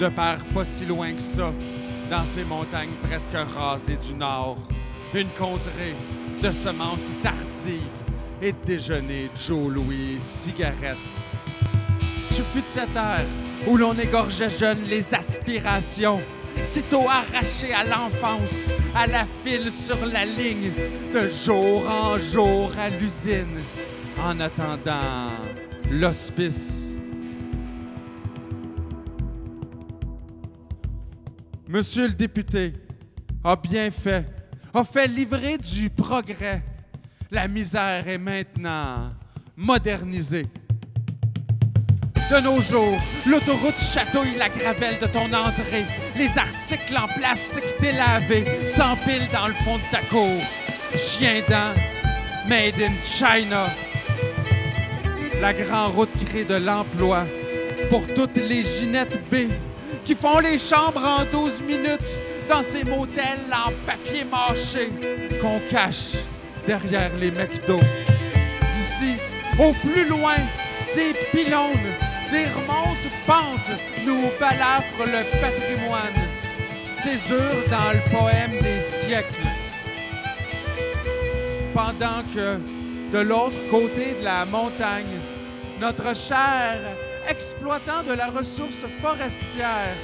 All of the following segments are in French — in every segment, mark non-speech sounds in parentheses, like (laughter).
De père pas si loin que ça, dans ces montagnes presque rasées du nord. Une contrée de semences tardives et de déjeuner Joe Louis cigarettes. Tu fus de cette ère où l'on égorgeait jeune les aspirations, sitôt arrachées à l'enfance, à la file sur la ligne, de jour en jour à l'usine, en attendant l'hospice. Monsieur le député a bien fait, a fait livrer du progrès. La misère est maintenant modernisée. De nos jours, l'autoroute chatouille la gravelle de ton entrée. Les articles en plastique délavés s'empilent dans le fond de ta cour. Chien dent, made in China. La grande route crée de l'emploi pour toutes les Ginettes B qui font les chambres en 12 minutes dans ces motels en papier mâché qu'on cache derrière les McDo. D'ici, au plus loin, des pylônes, des remontes pentes nous balafrent le patrimoine. Césure dans le poème des siècles. Pendant que, de l'autre côté de la montagne, notre cher exploitant de la ressource forestière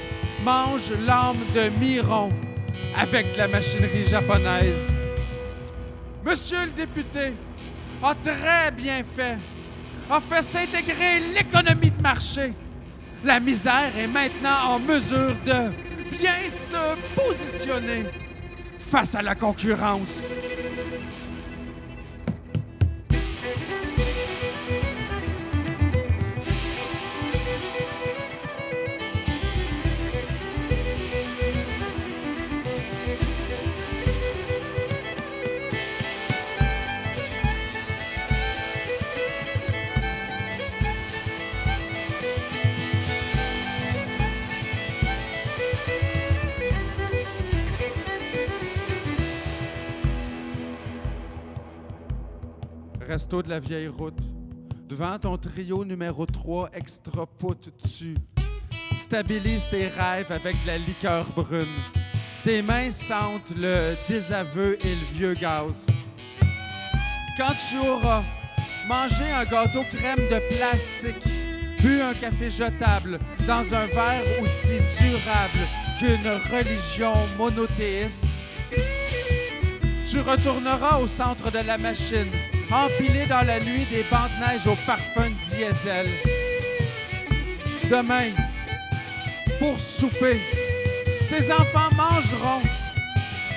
mange l'âme de Miron avec la machinerie japonaise. Monsieur le député a très bien fait, a fait s'intégrer l'économie de marché. La misère est maintenant en mesure de bien se positionner face à la concurrence. De la vieille route. Devant ton trio numéro 3 extra pout tu. Stabilise tes rêves avec de la liqueur brune. Tes mains sentent le désaveu et le vieux gaz. Quand tu auras mangé un gâteau crème de plastique, bu un café jetable dans un verre aussi durable qu'une religion monothéiste, tu retourneras au centre de la machine empilé dans la nuit des bancs de neige au parfum diesel. Demain, pour souper, tes enfants mangeront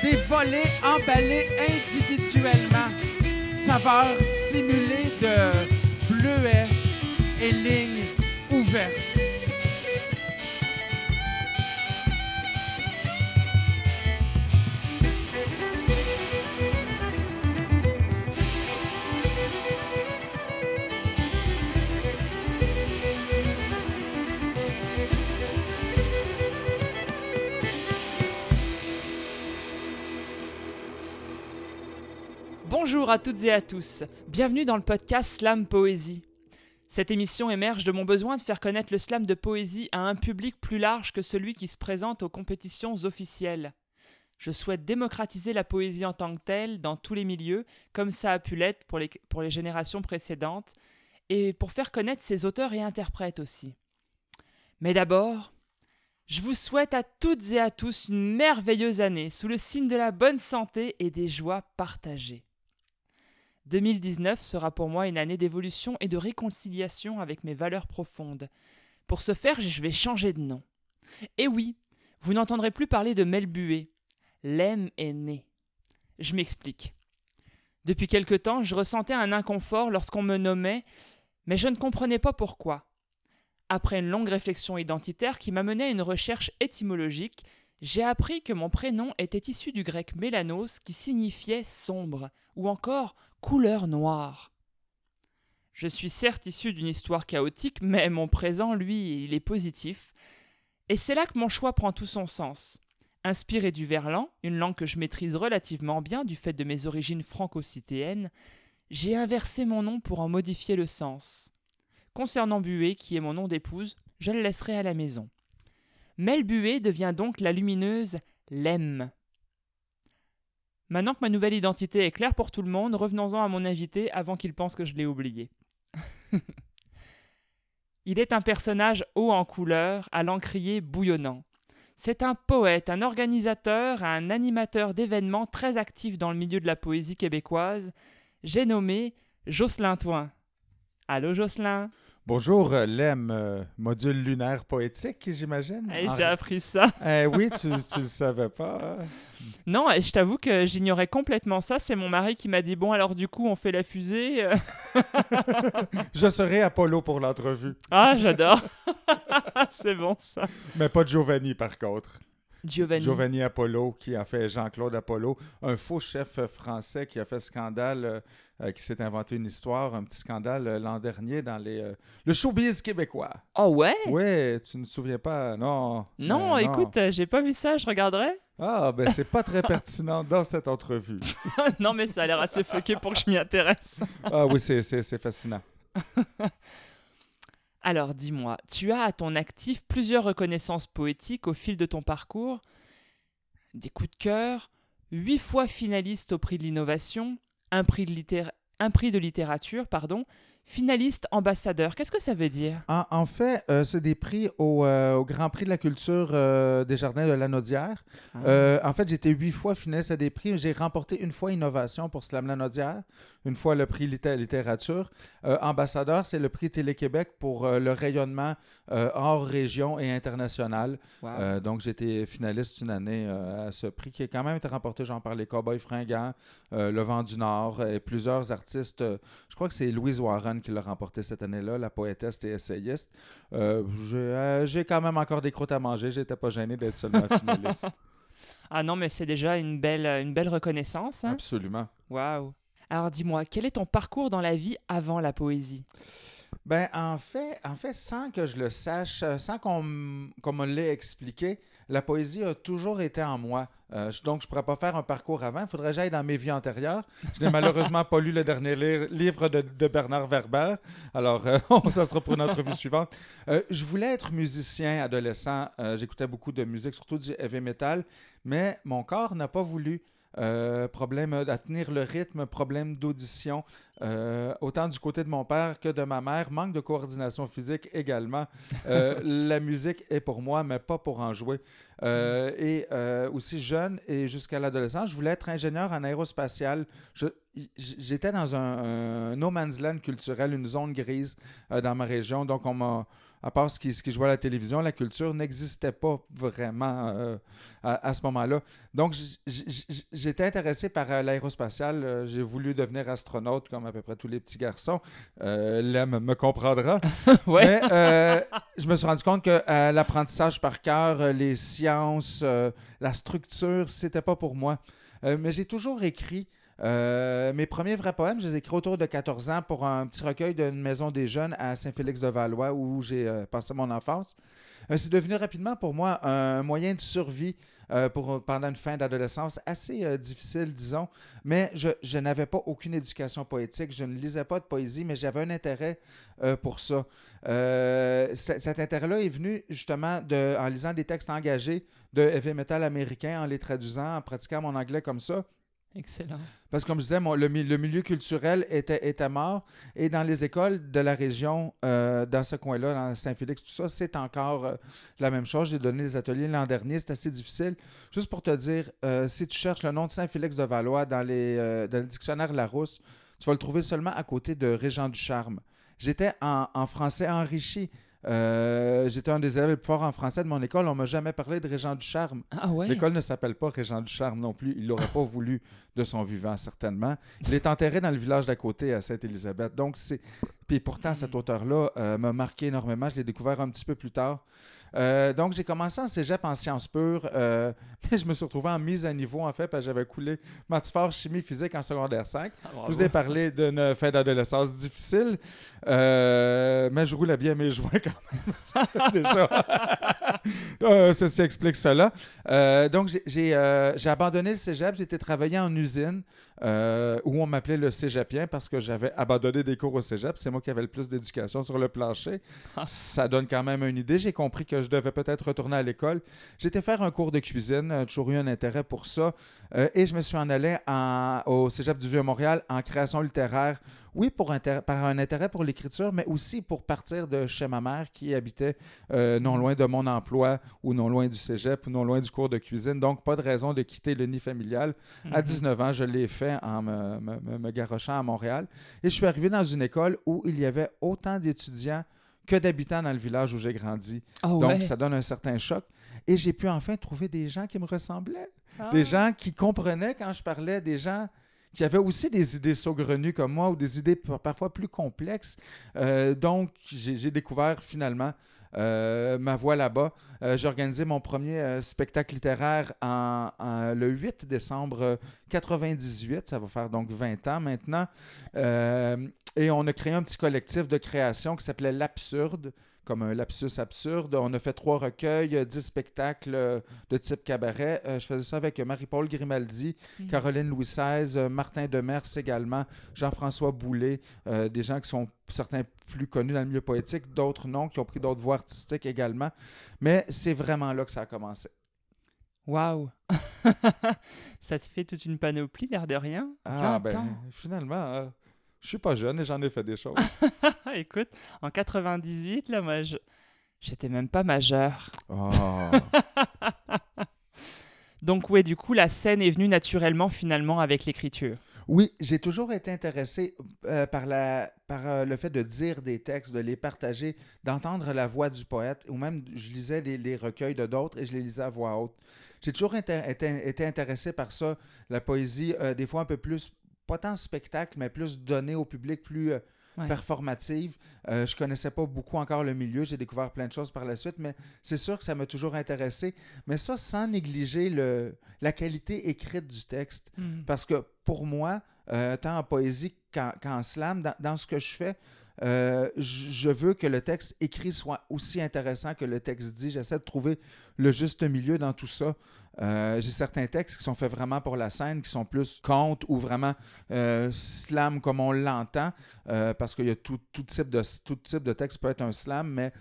des volets emballés individuellement, saveur simulée de bleuets et lignes ouvertes. Bonjour à toutes et à tous, bienvenue dans le podcast Slam Poésie. Cette émission émerge de mon besoin de faire connaître le slam de poésie à un public plus large que celui qui se présente aux compétitions officielles. Je souhaite démocratiser la poésie en tant que telle dans tous les milieux, comme ça a pu l'être pour les, générations précédentes, et pour faire connaître ses auteurs et interprètes aussi. Mais d'abord, je vous souhaite à toutes et à tous une merveilleuse année sous le signe de la bonne santé et des joies partagées. 2019 sera pour moi une année d'évolution et de réconciliation avec mes valeurs profondes. Pour ce faire, je vais changer de nom. Et oui, vous n'entendrez plus parler de Melbué. L'M est né. Je m'explique. Depuis quelque temps, je ressentais un inconfort lorsqu'on me nommait, mais je ne comprenais pas pourquoi. Après une longue réflexion identitaire qui m'a mené à une recherche étymologique, j'ai appris que mon prénom était issu du grec mélanos qui signifiait sombre, ou encore couleur noire. Je suis certes issu d'une histoire chaotique, mais mon présent, lui, il est positif. Et c'est là que mon choix prend tout son sens. Inspiré du verlan, une langue que je maîtrise relativement bien du fait de mes origines franco-citéennes, j'ai inversé mon nom pour en modifier le sens. Concernant Bué, qui est mon nom d'épouse, je le laisserai à la maison. Mel Bué devient donc la lumineuse Lem. Maintenant que ma nouvelle identité est claire pour tout le monde, revenons-en à mon invité avant qu'il pense que je l'ai oublié. (laughs) Il est un personnage haut en couleur, à l'encrier bouillonnant. C'est un poète, un organisateur, un animateur d'événements très actif dans le milieu de la poésie québécoise. J'ai nommé Jocelyn Toin. Allô Jocelyn? Bonjour, euh, Lem, euh, module lunaire poétique, j'imagine. J'ai appris ça. (laughs) Eh oui, tu ne le savais pas. Hein? (laughs) Non, et je t'avoue que j'ignorais complètement ça. C'est mon mari qui m'a dit Bon, alors du coup, on fait la fusée. (laughs) je serai Apollo pour l'entrevue. Ah, j'adore. C'est bon ça. Mais pas Giovanni, par contre. Giovanni. Giovanni Apollo, qui a fait Jean-Claude Apollo, un faux chef français qui a fait scandale, euh, euh, qui s'est inventé une histoire, un petit scandale euh, l'an dernier dans les, le showbiz québécois. Oh ouais? Ouais, tu ne te souviens pas, non? Non, écoute, j'ai pas vu ça, je regarderai. Ah, ben c'est pas très (laughs) pertinent dans cette entrevue. (laughs) non, mais ça a l'air assez fucké pour que je m'y intéresse. (laughs) ah oui, c'est fascinant. Alors dis-moi, tu as à ton actif plusieurs reconnaissances poétiques au fil de ton parcours, des coups de cœur, huit fois finaliste au prix de l'innovation, un prix de, un prix de littérature, pardon, finaliste ambassadeur. Qu'est-ce que ça veut dire? En, fait, euh, c'est des prix au, euh, Grand Prix de la culture euh, des Jardins de la Naudière. Ah. en fait, j'étais huit fois finaliste à des prix. J'ai remporté une fois innovation pour Slam la Naudière, une fois le prix littérature. ambassadeur, c'est le prix Télé-Québec pour le rayonnement hors région et international. donc, j'étais finaliste une année à ce prix qui a quand même été remporté, genre, par les Cowboys fringants, Le Vent du Nord et plusieurs artistes. je crois que c'est Louise Warren qui l'a remporté cette année-là, la poétesse et essayiste. Euh, euh, j'ai quand même encore des croûtes à manger. J'étais pas gêné d'être seulement (laughs) finaliste. ah non, mais c'est déjà une belle, une belle reconnaissance. Hein? Absolument. Waouh. Alors dis-moi, quel est ton parcours dans la vie avant la poésie? Ben, en fait, en fait, sans que je le sache, euh, sans qu'on me l'ait expliqué, la poésie a toujours été en moi. Euh, donc, je ne pourrais pas faire un parcours avant. Il faudrait que j'aille dans mes vies antérieures. Je n'ai (laughs) malheureusement pas lu le dernier livre de, Bernard Werber. Alors, euh, (laughs) ça sera pour une entrevue suivante. je voulais être musicien adolescent. J'écoutais beaucoup de musique, surtout du heavy metal, mais mon corps n'a pas voulu. Euh, problème à tenir le rythme, problème d'audition, euh, autant du côté de mon père que de ma mère, manque de coordination physique également. Euh, (laughs) la musique est pour moi, mais pas pour en jouer. et aussi jeune et jusqu'à l'adolescence, je voulais être ingénieur en aérospatial. J'étais dans un, no man's land culturel, une zone grise dans ma région, donc on m'a à part ce qui, ce qui jouait à la télévision, la culture n'existait pas vraiment euh, à, ce moment-là. Donc, j'étais intéressé par euh, l'aérospatial. Euh, j'ai voulu devenir astronaute, comme à peu près tous les petits garçons. L'Em me comprendra. (laughs) Mais je me suis rendu compte que l'apprentissage par cœur, les sciences, la structure, c'était pas pour moi. mais j'ai toujours écrit euh, mes premiers vrais poèmes, je les ai écrits autour de 14 ans pour un petit recueil d'une maison des jeunes à Saint-Félix-de-Valois où j'ai euh, passé mon enfance. Euh, c'est devenu rapidement pour moi un moyen de survie pour, pendant une fin d'adolescence assez difficile, disons. Mais je, n'avais pas aucune éducation poétique. Je ne lisais pas de poésie, mais j'avais un intérêt pour ça. cet intérêt-là est venu justement en lisant des textes engagés de heavy metal américain, en les traduisant, en pratiquant mon anglais comme ça. Excellent. Parce que, comme je disais, le, milieu culturel était, mort. Et dans les écoles de la région, euh, dans ce coin-là, dans Saint-Félix, tout ça, c'est encore euh, la même chose. J'ai donné des ateliers l'an dernier. C'est assez difficile. Juste pour te dire, euh, si tu cherches le nom de Saint-Félix de Valois dans, le dictionnaire Larousse, tu vas le trouver seulement à côté de Régent du Charme. J'étais en français enrichi. Euh, j'étais un des élèves les plus forts en français de mon école. On m'a jamais parlé de Régent du Charme. Ah L'école ne s'appelle pas Régent du Charme non plus. Il l'aurait pas (laughs) voulu de son vivant, certainement. Il est enterré dans le village d'à côté, à Sainte-Élisabeth. Donc, c'est Puis pourtant, cet auteur-là euh, m'a marqué énormément. Je l'ai découvert un petit peu plus tard. Euh, donc, j'ai commencé en cégep en sciences pures, euh, (laughs) mais je me suis retrouvé en mise à niveau, en fait, parce que j'avais coulé maths fort, chimie, physique en secondaire 5. Ah, Je vous ai parlé d'une fin d'adolescence difficile, euh, mais je roulais bien mes joints quand même. (laughs) Déjà. (laughs) Ceci explique cela. Donc, j'ai abandonné le cégep, j'ai été travailler en usine euh, où on m'appelait le cégepien parce que j'avais abandonné des cours au cégep. C'est moi qui avais le plus d'éducation sur le plancher. Ah. Ça donne quand même une idée. J'ai compris que je devais peut-être retourner à l'école. J'étais faire un cours de cuisine, toujours eu un intérêt pour ça. Euh, et je me suis en allé en- au cégep du Vieux-Montréal en création littéraire. Oui, pour par un intérêt pour l'écriture, mais aussi pour partir de chez ma mère qui habitait euh, non loin de mon emploi ou non loin du cégep ou non loin du cours de cuisine. Donc, pas de raison de quitter le nid familial. À Mhm. 19 ans, je l'ai fait en me, me- me- me garochant à Montréal. Et je suis arrivé dans une école où il y avait autant d'étudiants que d'habitants dans le village où j'ai grandi. Oh, Donc, ouais. ça donne un certain choc. Et j'ai pu enfin trouver des gens qui me ressemblaient. Ah. Des gens qui comprenaient quand je parlais, des gens qui avaient aussi des idées saugrenues comme moi ou des idées par- parfois plus complexes. Euh, donc, j'ai découvert finalement ma voix là-bas. Euh, j'ai organisé mon premier euh, spectacle littéraire en, le 8 décembre euh, 98. Ça va faire donc 20 ans maintenant. Euh, et on a créé un petit collectif de création qui s'appelait L'Absurde, comme un lapsus absurde. On a fait trois recueils, euh, dix spectacles euh, de type cabaret. Euh, je faisais ça avec Marie-Paul Grimaldi, Mhm. Caroline Louis XVI, Martin Demers également, Jean-François Boulet, euh, des gens qui sont certains plus connus dans le milieu poétique, d'autres non, qui ont pris d'autres voies artistiques également. Mais c'est vraiment là que ça a commencé. Waouh! (laughs) ça se fait toute une panoplie, l'air de rien. Ah 20 ben, ans. finalement, euh, je suis pas jeune et j'en ai fait des choses. (laughs) Écoute, en 98, là, moi, je... j'étais même pas majeur. Oh. (laughs) Donc, ouais, du coup, la scène est venue naturellement, finalement, avec l'écriture. Oui, j'ai toujours été intéressé euh, par, la, par euh, le fait de dire des textes, de les partager, d'entendre la voix du poète, ou même je lisais les, les recueils de d'autres et je les lisais à voix haute. J'ai toujours été, été intéressé par ça, la poésie, euh, des fois un peu plus, pas tant spectacle, mais plus donné au public, plus euh, Ouais. performative. Euh, je connaissais pas beaucoup encore le milieu, j'ai découvert plein de choses par la suite, mais c'est sûr que ça m'a toujours intéressé. Mais ça, sans négliger le, la qualité écrite du texte. Mhm. Parce que pour moi, euh, tant en poésie qu'en slam, dans, dans ce que je fais, euh, je veux que le texte écrit soit aussi intéressant que le texte dit. J'essaie de trouver le juste milieu dans tout ça. Euh, J'ai certains textes qui sont faits vraiment pour la scène, qui sont plus contes ou vraiment euh, slam comme on l'entend, euh, parce qu'il y a tout, tout type de, tout type de texte peut être un slam, mais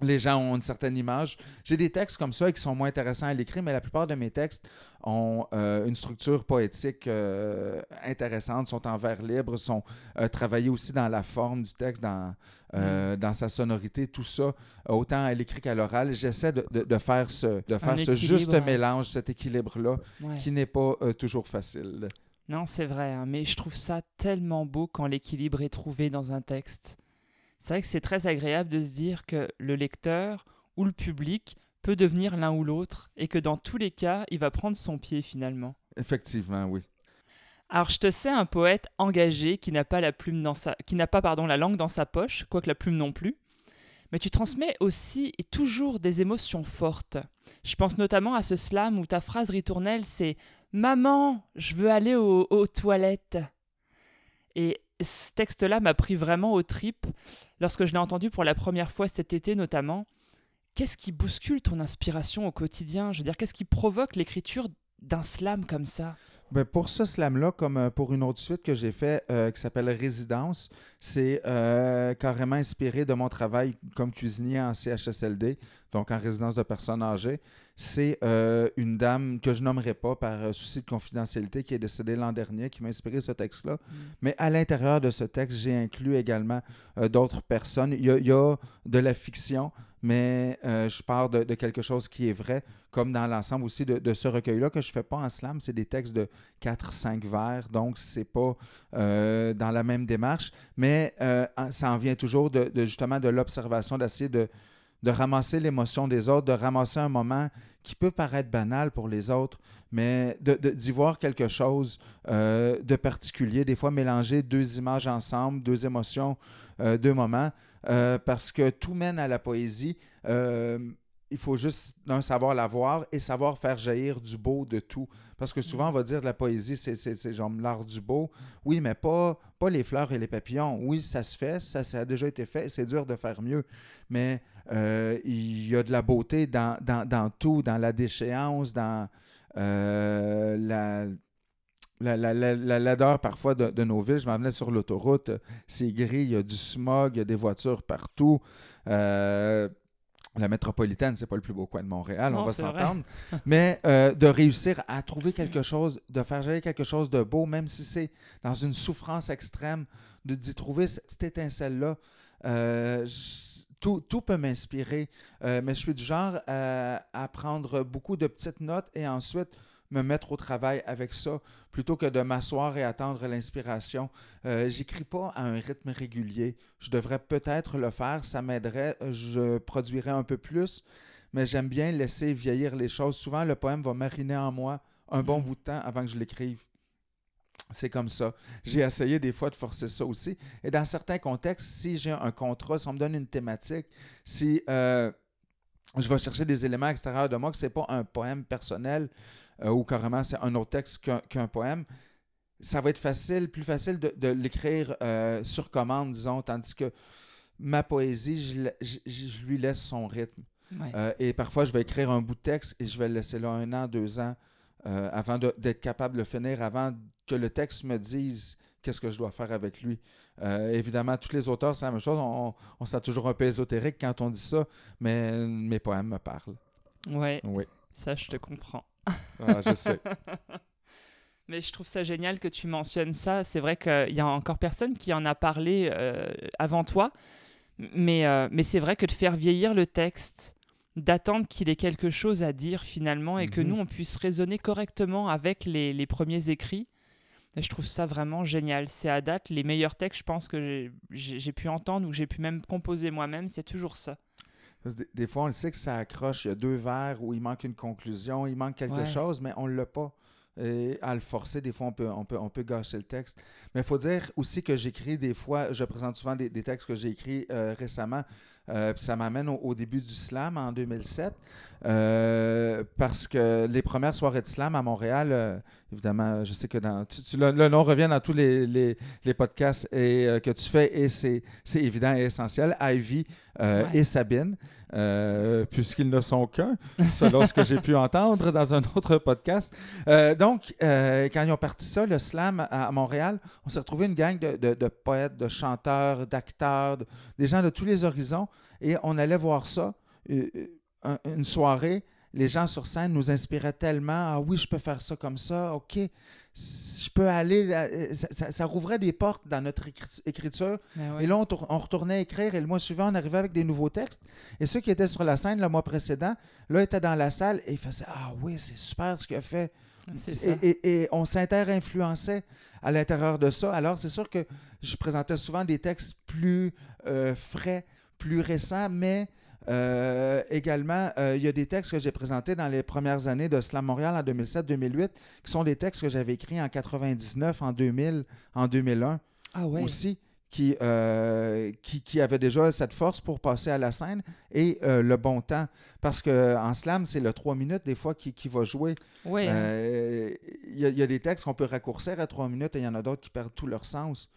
les gens ont une certaine image. J'ai des textes comme ça qui sont moins intéressants à l'écrit, mais la plupart de mes textes ont euh, une structure poétique euh, intéressante, sont en vers libre, sont euh, travaillés aussi dans la forme du texte, dans, euh, dans sa sonorité, tout ça, autant à l'écrit qu'à l'oral. J'essaie de, de- de faire ce, de faire ce juste mélange, cet équilibre-là, Ouais. qui n'est pas toujours facile. Non, c'est vrai, hein, mais je trouve ça tellement beau quand l'équilibre est trouvé dans un texte. C'est vrai que c'est très agréable de se dire que le lecteur ou le public peut devenir l'un ou l'autre et que dans tous les cas, il va prendre son pied finalement. Effectivement, oui. Alors je te sais un poète engagé qui n'a pas la plume dans sa qui n'a pas pardon la langue dans sa poche, quoique la plume non plus. Mais tu transmets aussi et toujours des émotions fortes. Je pense notamment à ce slam où ta phrase ritournelle c'est Maman, je veux aller au- aux toilettes. Et ce texte-là m'a pris vraiment aux tripes lorsque je l'ai entendu pour la première fois cet été notamment. Qu'est-ce qui bouscule ton inspiration au quotidien? Je veux dire, qu'est-ce qui provoque l'écriture d'un slam comme ça? Ben, pour ce slam-là, comme euh, pour une autre suite que j'ai fait euh, qui s'appelle Résidence, c'est euh, carrément inspiré de mon travail comme cuisinier en CHSLD, donc en résidence de personnes âgées. C'est euh, une dame que je nommerai pas par souci de confidentialité qui est décédée l'an dernier qui m'a inspiré ce texte-là. Mais à l'intérieur de ce texte, j'ai inclus également d'autres personnes. Il y, a, il y a de la fiction, mais euh, je pars de, quelque chose qui est vrai, comme dans l'ensemble aussi de, ce recueil-là que je fais pas en slam. C'est des textes de 4-5 vers, donc c'est pas euh, dans la même démarche, mais euh, ça en vient toujours de, justement de l'observation, d'essayer de, ramasser l'émotion des autres, de ramasser un moment qui peut paraître banal pour les autres, mais d'y voir quelque chose de particulier, des fois mélanger deux images ensemble, deux émotions, deux moments, euh, parce que tout mène à la poésie. Euh, il faut juste d'un savoir la voir et savoir faire jaillir du beau de tout. Parce que souvent, on va dire de la poésie, c'est- genre l'art du beau. Oui, mais pas, pas les fleurs et les papillons. Oui, ça se fait, ça, a déjà été fait, c'est dur de faire mieux. Mais euh, il y a de la beauté dans, tout, dans la déchéance, dans la, la, la, la- la laideur parfois de, de nos villes. Je m'en venais sur l'autoroute, c'est gris, il y a du smog, il y a des voitures partout. Euh, la métropolitaine, c'est pas le plus beau coin de Montréal, on va s'entendre. (laughs) Mais euh, de réussir à trouver quelque chose, de faire jaillir quelque chose de beau, même si c'est dans une souffrance extrême, de d'y trouver cette étincelle-là. euh, tout, tout peut m'inspirer, euh, mais je suis du genre à prendre beaucoup de petites notes et ensuite me mettre au travail avec ça plutôt que de m'asseoir et attendre l'inspiration. Euh, J'écris pas à un rythme régulier. Je devrais peut-être le faire, ça m'aiderait, je produirais un peu plus, mais j'aime bien laisser vieillir les choses. Souvent, le poème va mariner en moi un bon Mm. bout de temps avant que je l'écrive. C'est comme ça. J'ai essayé des fois de forcer ça aussi. Et dans certains contextes, si j'ai un contrat, si on me donne une thématique, si euh, je vais chercher des éléments extérieurs de moi, que ce n'est pas un poème personnel euh, ou carrément c'est un autre texte qu'un poème, ça va être facile, plus facile de, de l'écrire euh, sur commande, disons, tandis que ma poésie, je, la- je- je lui laisse son rythme. Ouais. Euh, et parfois, je vais écrire un bout de texte et je vais le laisser là un an, deux ans euh, avant de- d'être capable de le finir, avant que le texte me dise qu'est-ce que je dois faire avec lui. Euh, évidemment, tous les auteurs, c'est la même chose. On, on se sent toujours un peu ésotérique quand on dit ça, mais mes poèmes me parlent. Ouais, Oui, ça, je te comprends. Ah, je sais. (laughs) Mais je trouve ça génial que tu mentionnes ça. C'est vrai qu'il y a encore personne qui en a parlé euh, avant toi. Mais, euh, mais c'est vrai que de faire vieillir le texte, d'attendre qu'il ait quelque chose à dire finalement et que Mhm. nous, on puisse raisonner correctement avec les, les premiers écrits, je trouve ça vraiment génial. C'est à date les meilleurs textes, je pense, que j'ai- pu entendre ou que j'ai pu même composer moi-même. C'est toujours ça. Des, des fois, on le sait que ça accroche. Il y a deux vers où il manque une conclusion, il manque quelque Ouais. chose, mais on ne l'a pas. Et à le forcer, des fois, on peut, on peut, on peut gâcher le texte. Mais il faut dire aussi que j'écris des fois, je présente souvent des, des textes que j'ai écrits euh, récemment. Euh, puis ça m'amène au, au début du slam en 2007. euh, parce que les premières soirées de slam à Montréal, euh, évidemment, je sais que dans, tu- tu- le, le nom revient dans tous les, les- les podcasts et, euh, que tu fais et c'est évident et essentiel. Ivy Ouais. et Sabine, puisqu'ils ne sont qu'un, selon ce que j'ai pu entendre dans un autre podcast. Donc, quand ils ont parti ça, le slam à, à Montréal, on s'est retrouvé une gang de, de- de poètes, de chanteurs, d'acteurs, de- des gens de tous les horizons, et on allait voir ça, euh, un- une soirée. Les gens sur scène nous inspiraient tellement. Ah oui, je peux faire ça comme ça. OK, je peux aller. euh, Ça, ça- ça rouvrait des portes dans notre écri- écriture. Ouais. Et là, on, on retournait écrire et le mois suivant, on arrivait avec des nouveaux textes. Et ceux qui étaient sur la scène le mois précédent, là, étaient dans la salle et ils faisaient Ah oui, c'est super ce qu'il a fait. Et, et- et on s'inter-influençait à l'intérieur de ça. Alors, c'est sûr que je présentais souvent des textes plus euh, frais, plus récents, mais euh, également, euh, il y a des textes que j'ai présentés dans les premières années de Slam Montréal en 2007-2008, qui sont des textes que j'avais écrits en 99, en 2000, en 2001 Ah ouais. aussi qui, euh, qui, qui avait déjà cette force pour passer à la scène et le bon temps. Parce qu'en slam, c'est le 3 minutes des fois qui, qui va jouer. Ouais. hein. Il y, a- il y a des textes qu'on peut raccourcir à 3 minutes et il y en a d'autres qui perdent tout leur sens.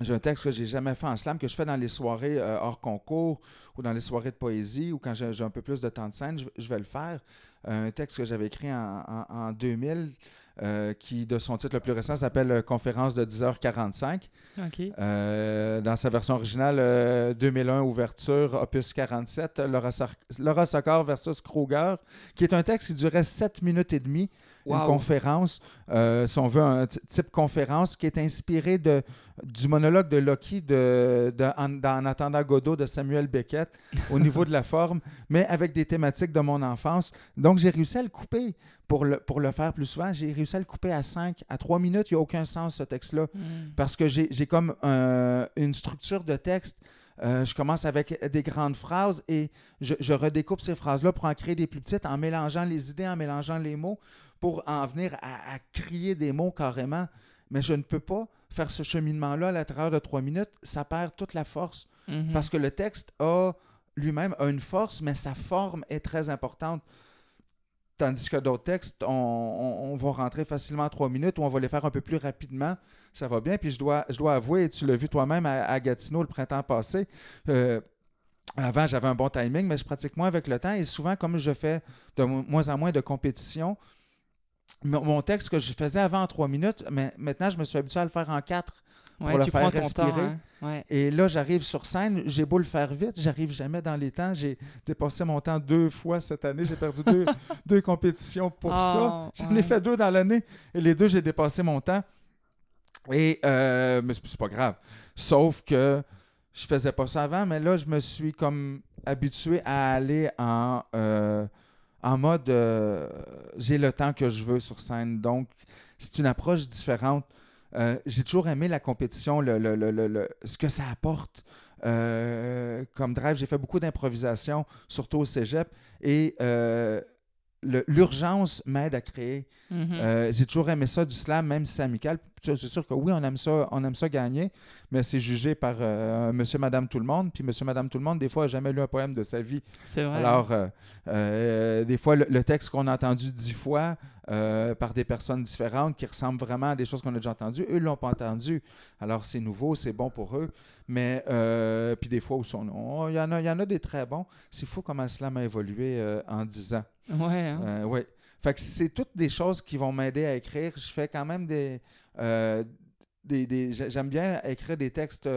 J'ai un texte que j'ai jamais fait en slam, que je fais dans les soirées euh, hors concours ou dans les soirées de poésie ou quand j'ai un peu plus de temps de scène, je, je vais le faire. Un texte que j'avais écrit en, en- en 2000 euh, qui, de son titre le plus récent, s'appelle euh, Conférence de 10h45. OK. Euh, dans sa version originale, euh, 2001, ouverture, opus 47, Laura, Sar- Laura versus Kruger, qui est un texte qui durait 7 minutes et demie, une conférence, euh, si on veut, un type conférence, qui est inspiré de, du monologue de Loki de, de- en, dans En attendant Godot de Samuel Beckett au (laughs) niveau de la forme, mais avec des thématiques de mon enfance. Donc, j'ai réussi à le couper pour le, pour le faire plus souvent. J'ai réussi à le couper à 5, à 3 minutes. Il n'y a aucun sens, ce texte-là Mm. parce que j'ai j'ai comme un- une structure de texte Euh, je commence avec des grandes phrases et je, je redécoupe ces phrases-là pour en créer des plus petites en mélangeant les idées, en mélangeant les mots, pour en venir à, à crier des mots carrément. Mais je ne peux pas faire ce cheminement-là à l'intérieur de trois minutes. Ça perd toute la force. Mhm. Parce que le texte a lui-même a une force, mais sa forme est très importante. Tandis que d'autres textes, on, on- on va rentrer facilement en trois minutes ou on va les faire un peu plus rapidement. Ça va bien. Puis je dois, je dois avouer, et tu l'as vu toi-même à, à Gatineau le printemps passé, euh, avant j'avais un bon timing, mais je pratique moins avec le temps. Et souvent, comme je fais de mo- moins en moins de compétition, mon texte que je faisais avant en trois minutes, mais maintenant je me suis habitué à le faire en quatre. Ouais, pour le faire temps. respirer. hein. Ouais. Et là, j'arrive sur scène, j'ai beau le faire vite, j'arrive jamais dans les temps. J'ai dépassé mon temps deux fois cette année. J'ai perdu deux, (laughs) deux compétitions pour Oh, ça. J'en ouais. ai fait deux dans l'année. Et les deux, j'ai dépassé mon temps. Et, euh, mais c'est c'est pas grave. Sauf que je faisais pas ça avant, mais là, je me suis comme habitué à aller en, euh, en mode euh, j'ai le temps que je veux sur scène. Donc, c'est une approche différente. Euh, j'ai toujours aimé la compétition, le, le- le- ce que ça apporte. Euh, comme drive, j'ai fait beaucoup d'improvisation, surtout au cégep, et l'urgence m'aide à créer. Mhm. Euh, j'ai toujours aimé ça du slam, même si c'est amical. C'est sûr que oui, on aime ça, on aime ça gagner, mais c'est jugé par euh, Monsieur, Madame, tout le monde. Puis Monsieur, Madame, tout le monde, des fois, n'a jamais lu un poème de sa vie. c'est vrai. Alors, euh, euh, des fois, le, le texte qu'on a entendu dix fois euh, par des personnes différentes qui ressemblent vraiment à des choses qu'on a déjà entendues, eux ne l'ont pas entendu. Alors, c'est nouveau, c'est bon pour eux. Mais, euh, puis des fois, où sont- on- il y, en a- il y en a des très bons. C'est fou comment le slam a évolué euh, en dix ans. Ouais. hein? Oui. Fait que c'est toutes des choses qui vont m'aider à écrire. Je fais quand même des. des, des- j'ai- J'aime bien écrire des textes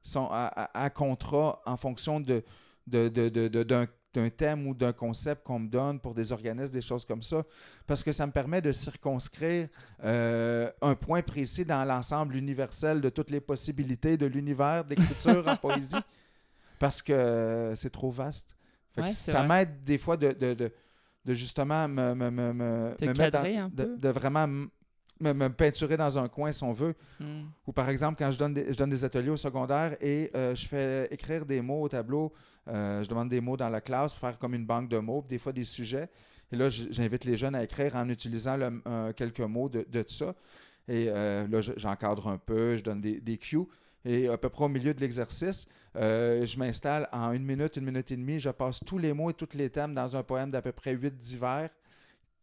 sont à, à- à contrat en fonction de, de, de- de- de- d'un d'un thème ou d'un concept qu'on me donne pour des organismes, des choses comme ça, parce que ça me permet de circonscrire euh, un point précis dans l'ensemble universel de toutes les possibilités de l'univers d'écriture en (laughs) poésie, parce que c'est trop vaste. Fait que Ouais, c'est ça m'aide des fois de, de, de- de justement me, me, me, mettre un peu. de vraiment me, me peinturer dans un coin si on veut. Mm. Ou par exemple, quand je donne des, je donne des ateliers au secondaire et euh, je fais écrire des mots au tableau, euh, je demande des mots dans la classe pour faire comme une banque de mots, des fois des sujets. Et là, j'invite les jeunes à écrire en utilisant le- euh, quelques mots de, de ça. Et euh, là, je- j'encadre un peu, je donne des, des cues. Et à peu près au milieu de l'exercice, euh, je m'installe en une minute, une minute et demie. Je passe tous les mots et tous les thèmes dans un poème d'à peu près huit divers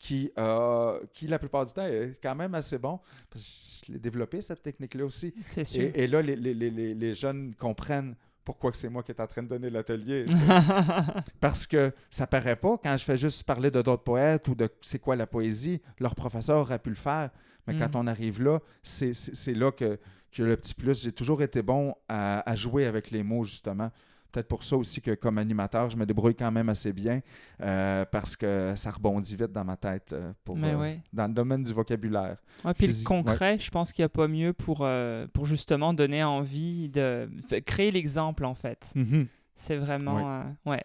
qui, euh, qui, la plupart du temps, est quand même assez bon. Je l'ai développé, cette technique-là aussi. Sûr. Et, et là, les, les- les- les- jeunes comprennent pourquoi c'est moi qui est en train de donner l'atelier. (laughs) Parce que ça paraît pas quand je fais juste parler de d'autres poètes ou de c'est quoi la poésie. Leur professeur aurait pu le faire. Mais Mm. quand on arrive là, c'est là que, que le petit plus. J'ai toujours été bon à, à jouer avec les mots, justement. Peut-être pour ça aussi que comme animateur, je me débrouille quand même assez bien euh, parce que ça rebondit vite dans ma tête euh, pour, Mais euh, ouais. dans le domaine du vocabulaire. Ouais, puis le concret, je pense qu'il n'y a pas mieux pour, pour justement donner envie de créer l'exemple en fait. C'est vraiment. ouais.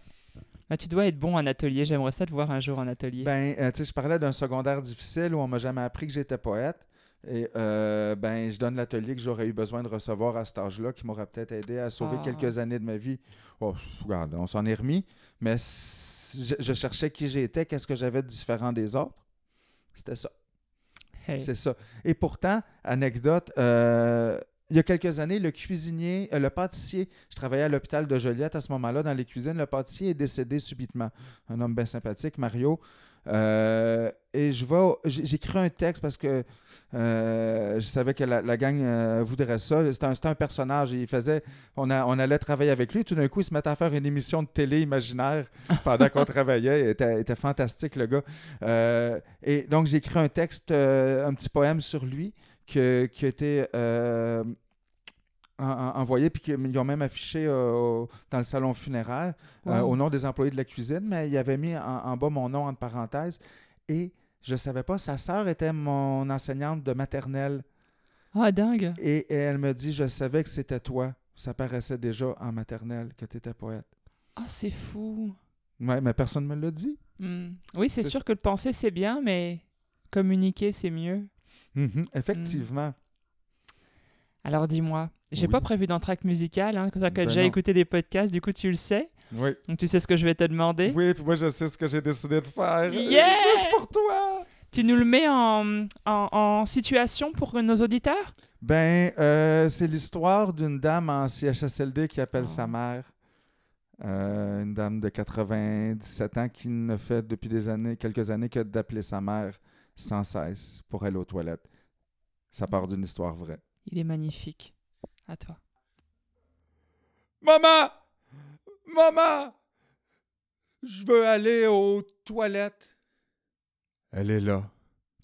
Ah, tu dois être bon en atelier. J'aimerais ça te voir un jour en atelier. Ben, euh, tu sais, je parlais d'un secondaire difficile où on m'a jamais appris que j'étais poète. Et euh, ben, je donne l'atelier que j'aurais eu besoin de recevoir à cet âge-là, qui m'aurait peut-être aidé à sauver Ah. quelques années de ma vie. Oh, regarde, on s'en est remis. Mais je, je cherchais qui j'étais, qu'est-ce que j'avais de différent des autres. C'était ça. Hey. C'est ça. Et pourtant, anecdote, euh, il y a quelques années, le cuisinier, euh, le pâtissier, je travaillais à l'hôpital de Joliette à ce moment-là dans les cuisines, le pâtissier est décédé subitement. Un homme bien sympathique, Mario. Euh, et je vais, écrit un texte parce que euh, je savais que la, la gang euh, voudrait ça. C'était un, un personnage. Il faisait, on, a- on allait travailler avec lui. Tout d'un coup, il se mettait à faire une émission de télé imaginaire (laughs) pendant qu'on travaillait. Il était, était fantastique, le gars. Euh, et donc, j'ai écrit un texte, un petit poème sur lui que- qui a été euh, en- en- envoyé, puis qu'ils ont même affiché euh, dans le salon funéraire euh, au nom des employés de la cuisine, mais il avait mis en, en bas mon nom entre parenthèses. Et je ne savais pas, sa sœur était mon enseignante de maternelle. Ah, dingue. Et, et elle me dit, je savais que c'était toi. Ça paraissait déjà en maternelle que tu étais poète. Ah, c'est fou. Ouais, mais personne ne me l'a dit. Hmm. Oui, c'est sûr que le penser, c'est bien, mais communiquer, c'est mieux. Mhm, effectivement. Alors dis-moi, j'ai Oui. pas prévu d'entraque musicale, hein, toi qui as Ben déjà non. écouté des podcasts, du coup tu le sais. Oui. Donc tu sais ce que je vais te demander. Oui, puis moi, je sais ce que j'ai décidé de faire. Yeah! Juste pour toi! Tu nous le mets en, en, en situation pour nos auditeurs? Ben, euh, c'est l'histoire d'une dame en CHSLD qui appelle Oh. sa mère. Euh, une dame de 97 ans qui ne fait depuis des années, quelques années que d'appeler sa mère sans cesse pour aller aux toilettes. Ça part d'une histoire vraie. Il est magnifique. À toi. Maman! Maman! Je veux aller aux toilettes. Elle est là,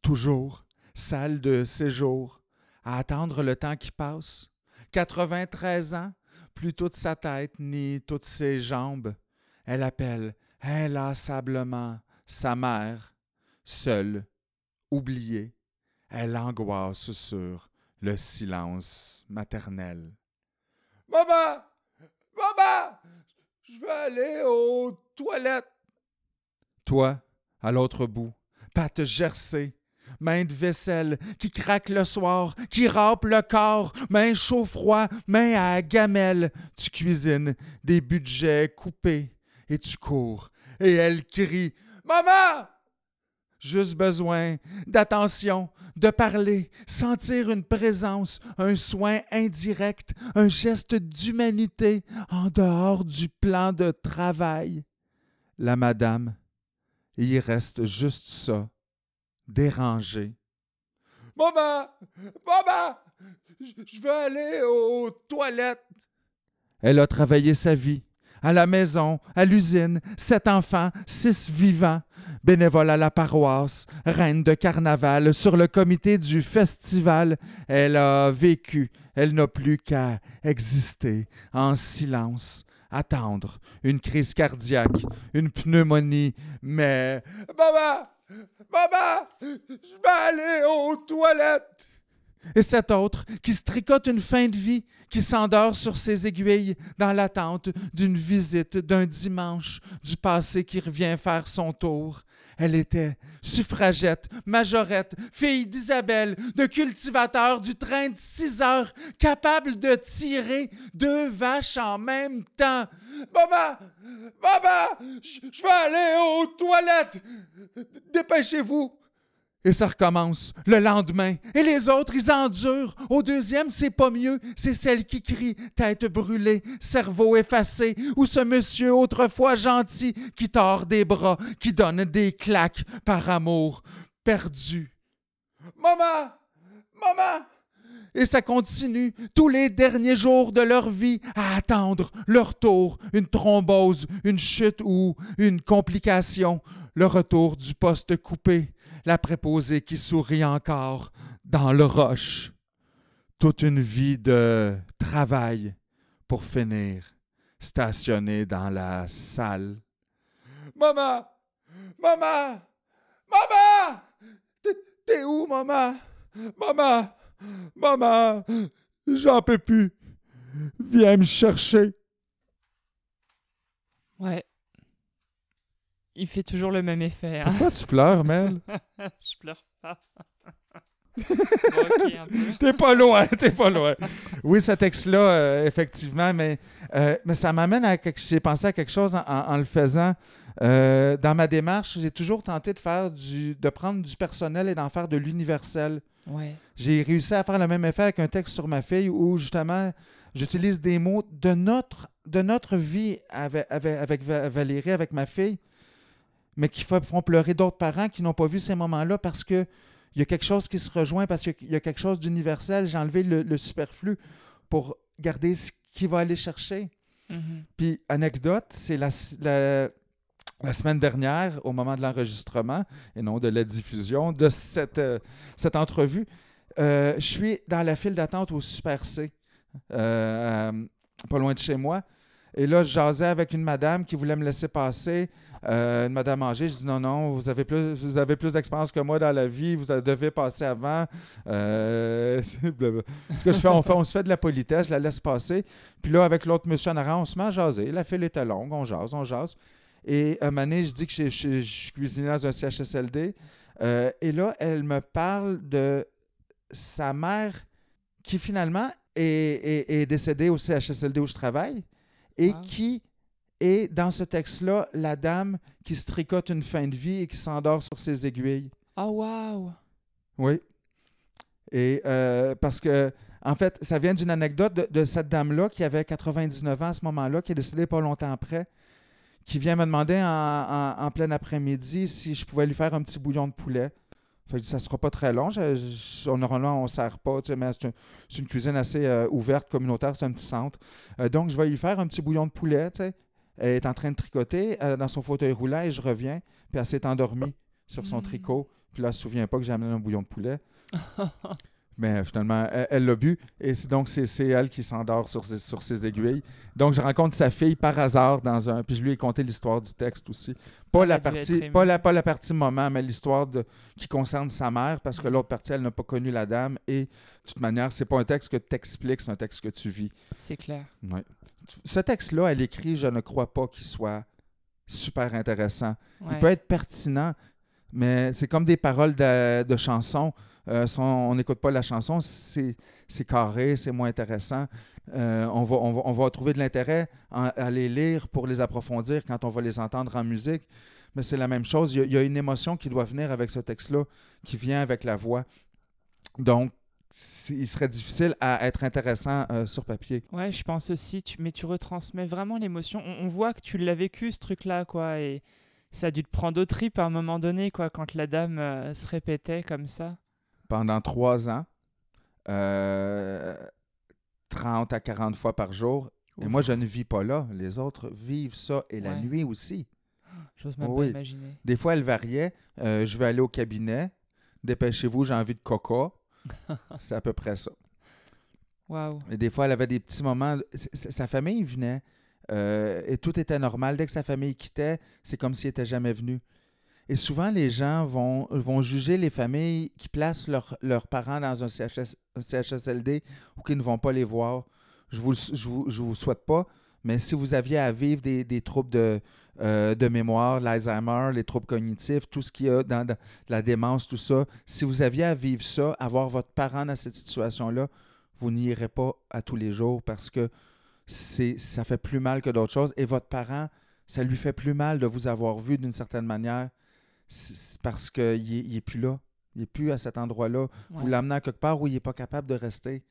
toujours, salle de séjour, à attendre le temps qui passe. 93 ans, plus toute sa tête ni toutes ses jambes. Elle appelle inlassablement sa mère, seule, oubliée. Elle angoisse sur le silence maternel. Maman! Maman! Je veux aller aux toilettes. Toi, à l'autre bout, patte gercée, main de vaisselle qui craque le soir, qui râpe le corps, main chaud-froid, main à gamelle. Tu cuisines des budgets coupés et tu cours. Et elle crie Maman! Juste besoin d'attention, de parler, sentir une présence, un soin indirect, un geste d'humanité en dehors du plan de travail. La madame, il reste juste ça, dérangée. Maman! Maman! Je veux aller aux toilettes. Elle a travaillé sa vie. À la maison, à l'usine, sept enfants, six vivants, bénévole à la paroisse, reine de carnaval, sur le comité du festival. Elle a vécu, elle n'a plus qu'à exister en silence, attendre une crise cardiaque, une pneumonie, mais... Maman! Maman! Je vais aller aux toilettes! Et cet autre qui se tricote une fin de vie, qui s'endort sur ses aiguilles dans l'attente d'une visite d'un dimanche du passé qui revient faire son tour. Elle était suffragette, majorette, fille d'Isabelle, de cultivateur du train de six heures, capable de tirer deux vaches en même temps. Maman! Maman! Je je vais aller aux toilettes! Dépêchez-vous! Et ça recommence le lendemain. Et les autres, ils endurent. Au deuxième, c'est pas mieux. C'est celle qui crie, tête brûlée, cerveau effacé, ou ce monsieur autrefois gentil qui tord des bras, qui donne des claques par amour, perdu. Maman! Maman! Et ça continue tous les derniers jours de leur vie à attendre leur tour, une thrombose, une chute ou une complication, le retour du poste coupé, la préposée qui sourit encore dans le roche. Toute une vie de travail pour finir stationné dans la salle. Maman! Maman! Maman! T'es où, maman? Maman! Maman! J'en peux plus. Viens me chercher. Ouais. Il fait toujours le même effet. hein. Pourquoi tu pleures, Mel? (laughs) je pleure pas. (laughs) Bon, ok, un peu. T'es pas loin, t'es pas loin. Oui, ce texte-là, euh, effectivement, mais, euh, mais ça m'amène à quelque J'ai pensé à quelque chose en, en- en le faisant. Euh, dans ma démarche, j'ai toujours tenté de faire du, de prendre du personnel et d'en faire de l'universel. Ouais. J'ai réussi à faire le même effet avec un texte sur ma fille où justement j'utilise des mots de notre, de notre vie avec, avec, avec Va- Valérie, avec ma fille, mais qui font pleurer d'autres parents qui n'ont pas vu ces moments-là parce que il y a quelque chose qui se rejoint, parce qu'il y a quelque chose d'universel. J'ai enlevé le, le superflu pour garder ce qui va aller chercher. Mhm. Puis, anecdote, c'est la, la, la semaine dernière, au moment de l'enregistrement, et non de la diffusion de cette, euh, cette entrevue, euh, je suis dans la file d'attente au Super C, euh, pas loin de chez moi. Et là, je jasais avec une madame qui voulait me laisser passer, euh, une madame âgée. Je dis non, non, vous avez plus, vous avez plus d'expérience que moi dans la vie, vous devez passer avant. Euh. (laughs) Ce que je fais, on, se fait de la politesse, je la laisse passer. Puis là, avec l'autre monsieur en arrière, on se met à jaser. La file était longue, on jase, on jase. Et un moment donné, je dis que je, je, je dans un CHSLD. Euh, et là, elle me parle de sa mère qui finalement est- est décédée au CHSLD où je travaille et Wow. qui est dans ce texte-là la dame qui se tricote une fin de vie et qui s'endort sur ses aiguilles? Oh, waouh! Oui. Et euh, parce que, en fait, ça vient d'une anecdote de, de cette dame-là qui avait 99 ans à ce moment-là, qui est décédée pas longtemps après, qui vient me demander en, en- en plein après-midi si je pouvais lui faire un petit bouillon de poulet. Fait que ça sera pas très long. Je- je- on- normalement, on ne sert pas, tu sais, mais c'est un- c'est une cuisine assez euh, ouverte, communautaire, c'est un petit centre. Euh, donc, je vais lui faire un petit bouillon de poulet, tu sais. Elle est en train de tricoter euh, dans son fauteuil roulant et je reviens, puis elle s'est endormie sur son Mm. tricot. Puis là, elle se souvient pas que j'ai amené un bouillon de poulet. (laughs) Mais euh, finalement, elle elle l'a bu. Et donc, c'est elle qui s'endort sur ses, sur ses aiguilles. Donc, je rencontre sa fille par hasard dans un. Puis je lui ai conté l'histoire du texte aussi. Pas, Elle la partie, pas, la, pas la partie moment, mais l'histoire qui concerne sa mère, parce que l'autre partie, elle n'a pas connu la dame. Et de toute manière, c'est pas un texte que tu expliques, c'est un texte que tu vis. C'est clair. Ouais. Ce texte-là, elle écrit, je ne crois pas qu'il soit super intéressant. Ouais. Il peut être pertinent, mais c'est comme des paroles de, de chansons. Euh, on n'écoute pas la chanson, c'est carré, c'est moins intéressant. Euh, on, va, trouver de l'intérêt à les lire pour les approfondir quand on va les entendre en musique. Mais c'est la même chose. Il y, a, une émotion qui doit venir avec ce texte-là, qui vient avec la voix. Donc, il serait difficile à être intéressant euh, sur papier. Ouais, je pense aussi, mais tu retransmets vraiment l'émotion. On, voit que tu l'as vécu, ce truc-là, quoi, et ça a dû te prendre au trip à un moment donné, quoi, quand la dame se répétait comme ça. Pendant trois ans, euh, 30 à 40 fois par jour. Et moi, je ne vis pas là. Les autres vivent ça et la nuit aussi. (gasps) J'ose même Oui. pas imaginer. Des fois, elle variait. Euh, je vais aller au cabinet. Dépêchez-vous, j'ai envie de coca. (laughs) C'est à peu près ça. Waouh. Et des fois, elle avait des petits moments. c- c- Sa famille venait euh, et tout était normal. Dès que sa famille quittait, c'est comme s'il n'était jamais venu. Et souvent, les gens vont, vont juger les familles qui placent leurs parents dans un, CHS, un CHSLD ou qui ne vont pas les voir. Je ne vous, je vous, je vous souhaite pas, mais si vous aviez à vivre des, des troubles de, euh, de mémoire, l'Alzheimer, les troubles cognitifs, tout ce qu'il y a dans, la démence, tout ça, si vous aviez à vivre ça, avoir votre parent dans cette situation-là, vous n'irez pas à tous les jours parce que ça fait plus mal que d'autres choses. Et votre parent, ça lui fait plus mal de vous avoir vu d'une certaine manière c'est- parce qu'il n'est il est plus là. Il n'est plus à cet endroit-là. Vous l'amenez à quelque part où il n'est pas capable de rester.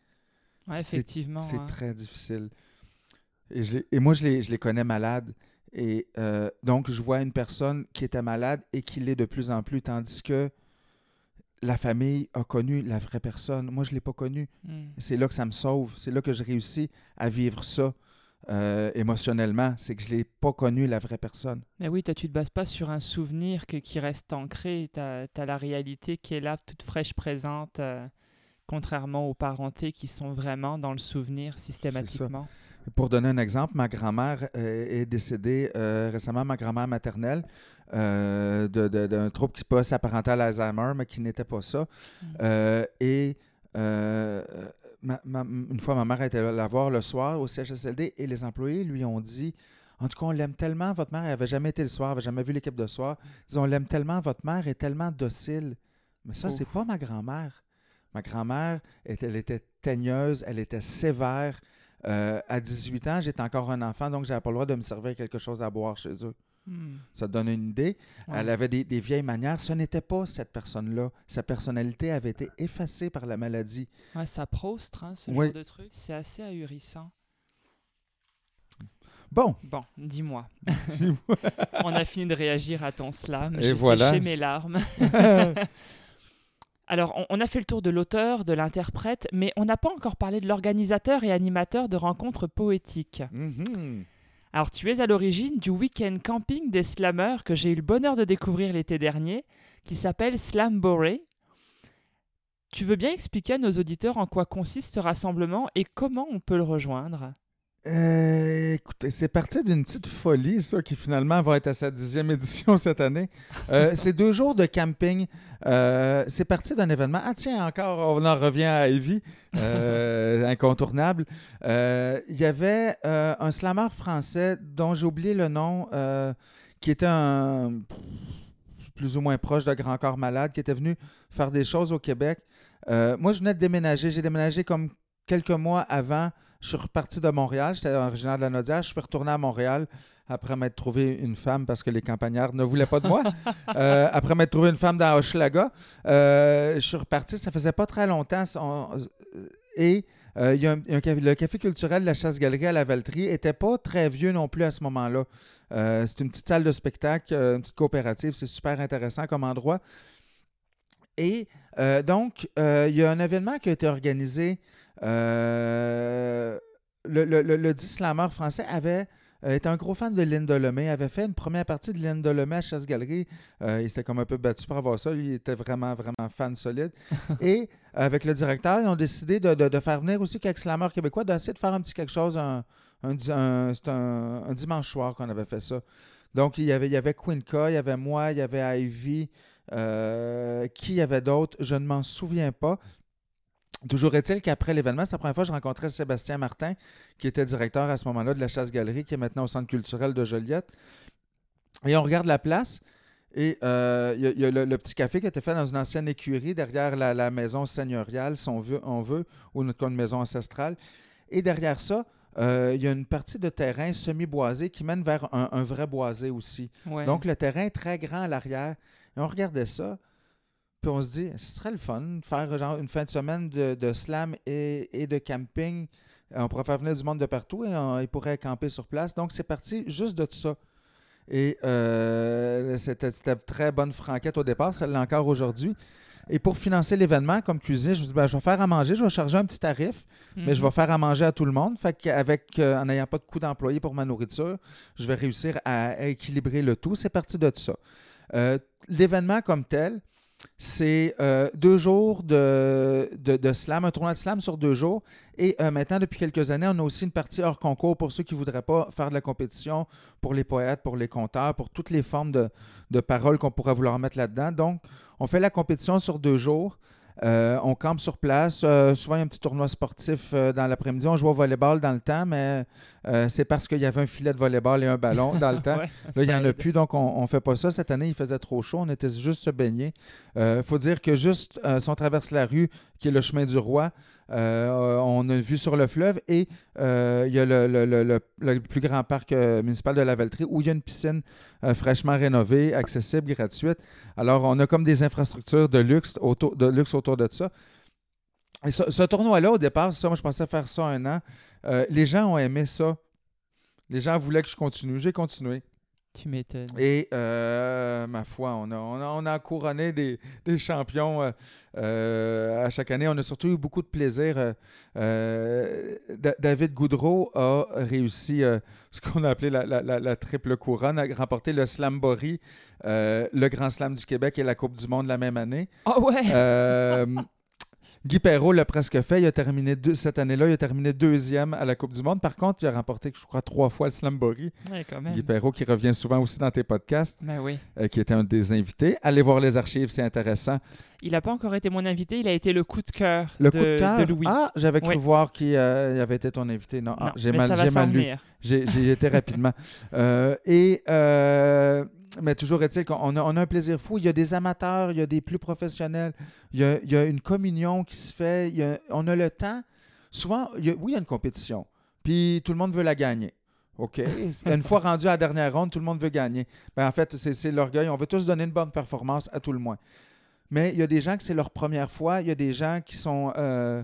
Ouais, effectivement. C'est ouais. très difficile. Et, je les- et moi, je les, je les connais malades. Et euh, donc, je vois une personne qui était malade et qui l'est de plus en plus, tandis que la famille a connu la vraie personne. Moi, je ne l'ai pas connue. Hmm. C'est là que ça me sauve. C'est là que je réussis à vivre ça euh, émotionnellement. C'est que je ne l'ai pas connu, la vraie personne. Mais oui, toi, tu te bases pas sur un souvenir que, qui reste ancré. Tu as, la réalité qui est là, toute fraîche, présente, euh, contrairement aux parentés qui sont vraiment dans le souvenir systématiquement. Pour donner un exemple, ma grand-mère euh, est décédée euh, récemment, ma grand-mère maternelle, de- d'un trouble qui peut s'apparenter à l'Alzheimer, mais qui n'était pas ça. Mm. Euh, et euh, ma- ma- une fois, ma mère était la voir le soir au CHSLD et les employés lui ont dit En tout cas, on l'aime tellement, votre mère, elle n'avait jamais été le soir, elle n'avait jamais vu l'équipe de soir. Ils ont On l'aime tellement, votre mère est tellement docile. Mais ça, c'est pas ma grand-mère. Ma grand-mère, elle était teigneuse, elle était sévère. Euh, à 18 ans, j'étais encore un enfant, donc j'avais pas le droit de me servir quelque chose à boire chez eux. Hmm. Ça te donne une idée. Ouais. Elle avait des, des vieilles manières. Ce n'était pas cette personne-là. Sa personnalité avait été effacée par la maladie. Ouais, ça prostre, hein, ce Oui. genre de truc. C'est assez ahurissant. Bon, Bon, dis-moi. (laughs) On a fini de réagir à ton slam. Et J'ai voilà. séché mes larmes. (laughs) Alors, on, a fait le tour de l'auteur, de l'interprète, mais on n'a pas encore parlé de l'organisateur et animateur de rencontres poétiques. Mhm. Alors, tu es à l'origine du week-end camping des slammers que j'ai eu le bonheur de découvrir l'été dernier, qui s'appelle Slamboree. Tu veux bien expliquer à nos auditeurs en quoi consiste ce rassemblement et comment on peut le rejoindre? Euh, écoutez, c'est parti d'une petite folie, ça, qui finalement va être à sa dixième édition cette année. Euh, (laughs) c'est deux jours de camping. Euh, c'est parti d'un événement. Ah tiens, encore, on en revient à Evie, euh, (laughs) incontournable. Il y avait un slammer français dont j'ai oublié le nom, qui était un plus ou moins proche de Grand Corps Malade, qui était venu faire des choses au Québec. Moi, je venais de déménager. J'ai déménagé comme quelques mois avant, je suis reparti de Montréal. J'étais originaire de la Nodière. Je suis retourné à Montréal après m'être trouvé une femme parce que les campagnards ne voulaient pas de moi. (laughs) Euh, après m'être trouvé une femme dans Hochelaga, euh, je suis reparti. Ça faisait pas très longtemps. On- et euh, il y a un- le café culturel de la Chasse-Galerie à la Valtrie était pas très vieux non plus à ce moment-là. Euh, c'est une petite salle de spectacle, une petite coopérative. C'est super intéressant comme endroit. Et euh, donc, euh, il y a un événement qui a été organisé. Euh, le, le, le, le dit slammer français avait euh, était un gros fan de Linda Lemay, avait fait une première partie de Linda Lemay à Chasse-Galerie. Euh, il s'était comme un peu battu pour avoir ça. Il était vraiment, vraiment fan solide. (laughs) Et avec le directeur, ils ont décidé de, de- de faire venir aussi quelques slammers québécois, d'essayer de faire un petit quelque chose un- un dimanche soir qu'on avait fait ça. Donc, il y avait, il y avait Quinca, il y avait moi, il y avait Ivy. euh, qui y avait d'autres? Je ne m'en souviens pas. Toujours est-il qu'après l'événement, c'est la première fois que je rencontrais Sébastien Martin, qui était directeur à ce moment-là de la Chasse-Galerie, qui est maintenant au Centre culturel de Joliette. Et on regarde la place, et euh, il y a, il y a le, le petit café qui a été fait dans une ancienne écurie derrière la, la maison seigneuriale, si on veut, on veut ou notre une maison ancestrale. Et derrière ça, euh, il y a une partie de terrain semi-boisé qui mène vers un, un vrai boisé aussi. Ouais. Donc, le terrain est très grand à l'arrière. Et on regardait ça. Puis on se dit, ce serait le fun de faire genre une fin de semaine de, de slam et, et de camping. On pourrait faire venir du monde de partout et on- ils pourraient camper sur place. Donc, c'est parti juste de ça. Et euh, c'était c'était très bonne franquette au départ, l'est encore aujourd'hui. Et pour financer l'événement, comme cuisinier, je me dit, ben, je vais faire à manger, je vais charger un petit tarif, mais je Mhm. vais faire à manger à tout le monde. Fait qu'avec, euh, en n'ayant pas de coût d'employé pour ma nourriture, je vais réussir à, à équilibrer le tout. C'est parti de ça. Euh, L'événement comme tel, c'est euh, deux jours de, de, slam, un tournoi de slam sur deux jours. Et euh, maintenant, depuis quelques années, on a aussi une partie hors concours pour ceux qui ne voudraient pas faire de la compétition, pour les poètes, pour les conteurs, pour toutes les formes de, de paroles qu'on pourrait vouloir mettre là-dedans. Donc, on fait la compétition sur deux jours. Euh, on campe sur place. Souvent, il y a un petit tournoi sportif dans l'après-midi. On joue au volleyball dans le temps, mais euh, c'est parce qu'il y avait un filet de volleyball et un ballon dans le (laughs) temps. Ouais, Là, il n'y en a plus, donc on ne fait pas ça. Cette année, il faisait trop chaud. On était juste se baigner. Il faut dire que juste, euh, si on traverse la rue, qui est le chemin du roi, euh, on a vu sur le fleuve et euh, il y a le, le- le- le- plus grand parc euh, municipal de la Valtrie où il y a une piscine euh, fraîchement rénovée, accessible, gratuite. Alors, on a comme des infrastructures de luxe autour de, luxe autour de ça. Et ce, ce tournoi-là, au départ, c'est ça, moi, je pensais faire ça un an. Euh, les gens ont aimé ça. Les gens voulaient que je continue. J'ai continué. Tu m'étonnes. Et euh, ma foi, on a, on a, on a couronné des, des champions euh, à chaque année. On a surtout eu beaucoup de plaisir. Euh, Da- David Goudreau a réussi ce qu'on a appelé la, la- la- la triple couronne, a remporté le Slambori, euh, le Grand Slam du Québec et la Coupe du Monde la même année. Ah ouais! (laughs) Guy Perrault l'a presque fait. Il a terminé deux- cette année-là, il a terminé deuxième à la Coupe du Monde. Par contre, il a remporté, je crois, trois fois le Slambori. Ouais. Guy Perrault qui revient souvent aussi dans tes podcasts Ben oui. euh, qui était un des invités. Allez voir les archives, c'est intéressant. Il n'a pas encore été mon invité, il a été le coup de cœur Le de, coup de cœur? de Louis. Ah, j'avais cru Oui. voir qu'il euh, avait été ton invité. Non, ah, j'ai mal, ça va j'ai s'en mal lu. venir. J'ai j'y été rapidement. (laughs) Euh, et euh, mais toujours est-il qu'on a, on a un plaisir fou. Il y a des amateurs, il y a des plus professionnels. Il y a, il y a une communion qui se fait. Il y a- on a le temps. Souvent, il y a- oui, il y a une compétition. Puis tout le monde veut la gagner. OK? (laughs) Une fois rendu à la dernière ronde, tout le monde veut gagner. Ben, en fait, c'est c'est l'orgueil. On veut tous donner une bonne performance à tout le moins. Mais il y a des gens que c'est leur première fois. Il y a des gens qui sont euh,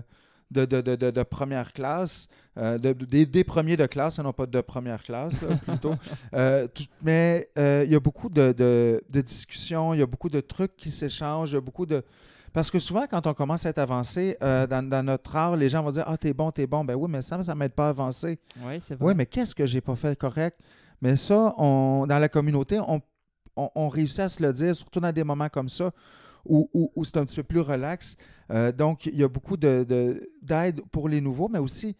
de, de- de- de- de première classe, euh, de- de- des, des premiers de classe, et non pas de première classe, là, plutôt. (laughs) Euh, tout- mais euh, il y a beaucoup de, discussions, il y a beaucoup de trucs qui s'échangent, il y a beaucoup de... Parce que souvent, quand on commence à être avancé euh, dans, dans notre art, les gens vont dire Ah, t'es bon, t'es bon. Ben oui, mais ça, ça ne m'aide pas à avancer. Oui, c'est vrai. Oui, mais qu'est-ce que j'ai pas fait correct? Mais ça, on, dans la communauté, on, on, on réussit à se le dire, surtout dans des moments comme ça, où, où- où c'est un petit peu plus relax. Euh, donc, il y a beaucoup de- de- d'aide pour les nouveaux, mais aussi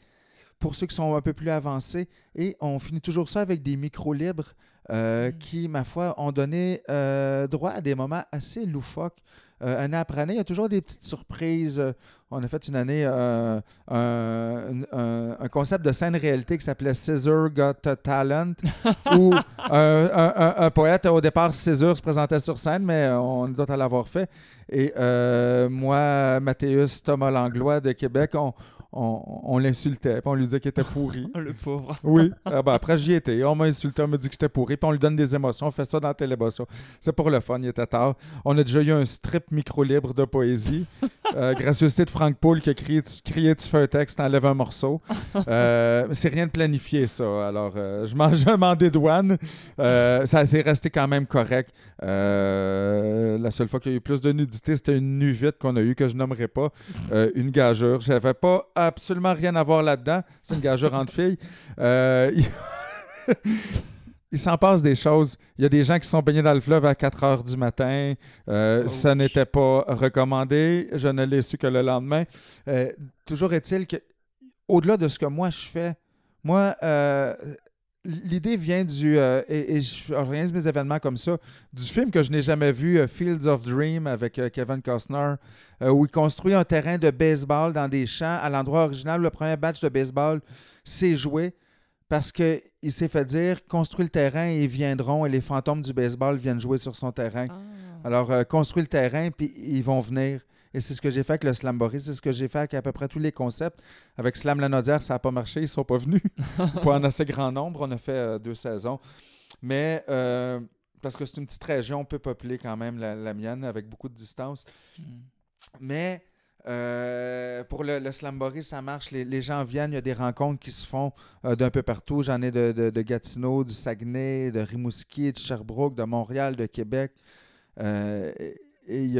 pour ceux qui sont un peu plus avancés. Et on finit toujours ça avec des micros libres euh, Mm. qui, ma foi, ont donné euh, droit à des moments assez loufoques. Euh, année après année, il y a toujours des petites surprises. Euh, On a fait une année euh, un, un- un concept de scène réalité qui s'appelait Scissor Got a Talent, (laughs) où un, un- un- poète, au départ, César se présentait sur scène, mais on doit l'avoir fait. Et euh, moi, Mathéus Thomas Langlois de Québec, on, on, on l'insultait, puis on lui disait qu'il était pourri. (laughs) Le pauvre. Oui. Ah ben, après, j'y étais. On m'a insulté, on m'a dit que j'étais pourri, puis on lui donne des émotions. On fait ça dans Télémotion. C'est pour le fun, il était tard. On a déjà eu un strip micro-libre de poésie. Euh, (laughs) gracieuseté de Frank Paul qui a crié, tu, crié, tu fais un texte, t'enlèves un morceau. (laughs) Euh, c'est rien de planifié, ça. Alors, euh, je m'en je m'en dédouane. Euh, ça s'est resté quand même correct. La seule fois qu'il y a eu plus de nudité, c'était une nu vite qu'on a eue, que je nommerai pas. Une gageure. J'avais pas absolument rien à voir là-dedans. C'est une gageure entre filles. Euh, (laughs) il s'en passe des choses. Il y a des gens qui sont baignés dans le fleuve à 4 heures du matin. Euh, Oh. Ça n'était pas recommandé. Je ne l'ai su que le lendemain. Euh, toujours est-il que, au-delà de ce que moi je fais, moi, euh, l'idée vient du. euh, et, et je organise mes événements comme ça, du film que je n'ai jamais vu, euh, Fields of Dream, avec euh, Kevin Costner, euh, où il construit un terrain de baseball dans des champs à l'endroit original où le premier match de baseball s'est joué parce qu'il s'est fait dire construis le terrain et ils viendront et les fantômes du baseball viennent jouer sur son terrain. Ah. Alors, construis le terrain puis ils vont venir. Et c'est ce que j'ai fait avec le Slamboree, c'est ce que j'ai fait avec à peu près tous les concepts. Avec Slam Lanaudière, ça n'a pas marché, ils ne sont pas venus. (laughs) pas en assez grand nombre, on a fait euh, deux saisons. Mais euh, parce que c'est une petite région peu peuplée quand même, la, la mienne, avec beaucoup de distance. Hmm. Mais euh, pour le, le Slamboree, ça marche. Les, les gens viennent, il y a des rencontres qui se font euh, d'un peu partout. J'en ai de, de- de Gatineau, du Saguenay, de Rimouski, de Sherbrooke, de Montréal, de Québec. Euh, et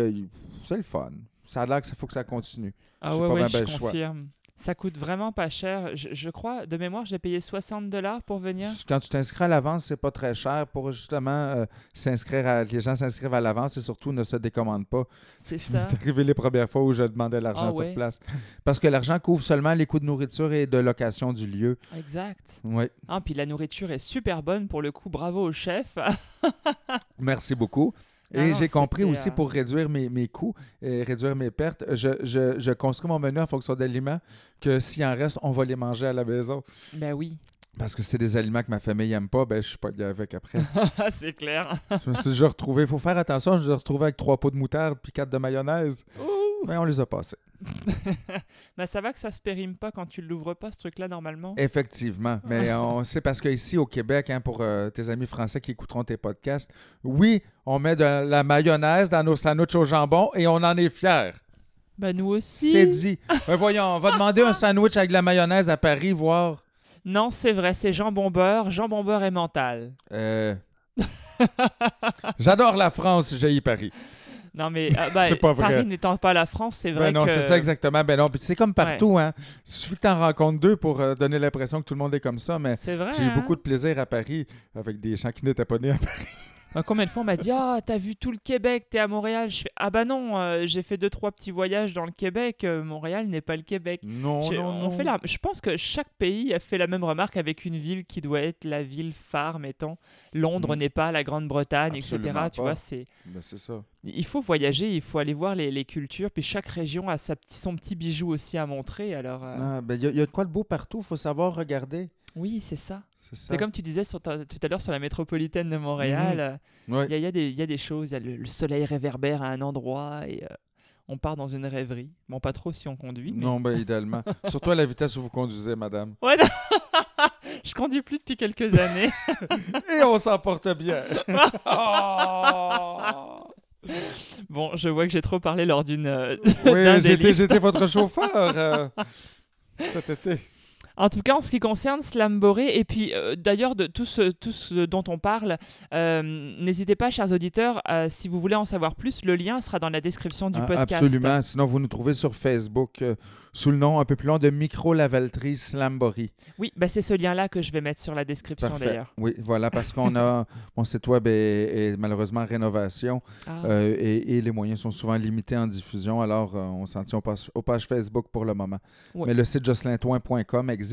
c'est le fun. Ça a l'air que ça faut que ça continue. Ah ouais, pas ouais, je choix. confirme. Ça coûte vraiment pas cher. Je, je crois, de mémoire, j'ai payé 60 dollars pour venir. Quand tu t'inscris à l'avance, c'est pas très cher pour justement euh, s'inscrire à. Les gens s'inscrivent à l'avance et surtout ne se décommandent pas. C'est Ça m'est arrivé les premières fois où je demandais l'argent Ah sur ouais? place. Parce que l'argent couvre seulement les coûts de nourriture et de location du lieu. Exact. Oui. Ah, puis la nourriture est super bonne pour le coup. Bravo au chef. (laughs) Merci beaucoup. Et j'ai compris aussi euh, pour réduire mes, mes coûts et réduire mes pertes, je, je- je construis mon menu en fonction d'aliments que s'il en reste, on va les manger à la maison. ben oui. Parce que c'est des aliments que ma famille n'aime pas, ben je suis pas bien avec après. (laughs) c'est clair. je me suis déjà retrouvé, il faut faire attention, je me suis retrouvé avec trois pots de moutarde puis quatre de mayonnaise. Ouh. Mais on les a passés. (laughs) Ben ça va que ça se périme pas quand tu l'ouvres pas, ce truc-là, normalement. Effectivement. (laughs) Mais on c'est parce qu'ici au Québec, hein, pour euh, tes amis français qui écouteront tes podcasts, oui, on met de la mayonnaise dans nos sandwichs au jambon et on en est fiers. Ben nous aussi. C'est dit. Ben voyons, on va demander un sandwich avec de la mayonnaise à Paris, voir. Non, c'est vrai, c'est jambon beurre, jambon beurre et mental. Euh, (laughs) J'adore la France, j'ai Paris. Non, mais ah, (laughs) ben, pas vrai. Paris n'étant pas la France, c'est vrai Ben non, que... c'est ça exactement. Ben non, c'est comme partout, hein. Il suffit que tu en rencontres deux pour euh, donner l'impression que tout le monde est comme ça, mais C'est vrai. j'ai eu hein? beaucoup de plaisir à Paris avec des gens qui n'étaient pas nés à Paris. Combien de fois on m'a dit Ah, t'as vu tout le Québec, t'es à Montréal? Je fais Ah, bah non, euh, j'ai fait deux, trois petits voyages dans le Québec. euh, Montréal n'est pas le Québec. Non, J'ai- non, on non. fait la... Je pense que chaque pays a fait la même remarque avec une ville qui doit être la ville phare, mettons. Londres Mm. n'est pas la Grande-Bretagne, etc. Tu vois, c'est... Ben, c'est ça. Il faut voyager, il faut aller voir les, les cultures, puis chaque région a sa petit, son petit bijou aussi à montrer. Alors, euh, Ah, ben, il y, il y a de quoi de beau partout, il faut savoir regarder. oui, c'est ça. C'est comme tu disais sur ta- tout à l'heure sur la métropolitaine de Montréal. Ouais. Il y, a- il y a des- il y a des choses, il y a le, le soleil réverbère à un endroit et euh, on part dans une rêverie. Bon, pas trop si on conduit. mais- Non, ben idéalement. (laughs) Surtout à la vitesse où vous conduisez, madame. Ouais, non. (laughs) je conduis plus depuis quelques années. (laughs) Et on s'en porte bien. Oh! bon, je vois que j'ai trop parlé lors d'une. euh, Oui, j'étais votre chauffeur euh, cet été. En tout cas, en ce qui concerne Slamboré, et puis euh, d'ailleurs de tout ce, tout ce dont on parle, euh, n'hésitez pas, chers auditeurs, euh, si vous voulez en savoir plus, le lien sera dans la description du Ah, podcast. Absolument. Sinon, vous nous trouvez sur Facebook sous le nom un peu plus long de Micro-Lavalterie Slamboree. Oui, bah, c'est ce lien-là que je vais mettre sur la description d'ailleurs. Oui, voilà, parce qu'on a. (laughs) Mon site web est, est malheureusement en rénovation Ah. et, et les moyens sont souvent limités en diffusion. Alors, on s'en tient aux pages, aux pages Facebook pour le moment. Mais le site jocelyntoin.com existe.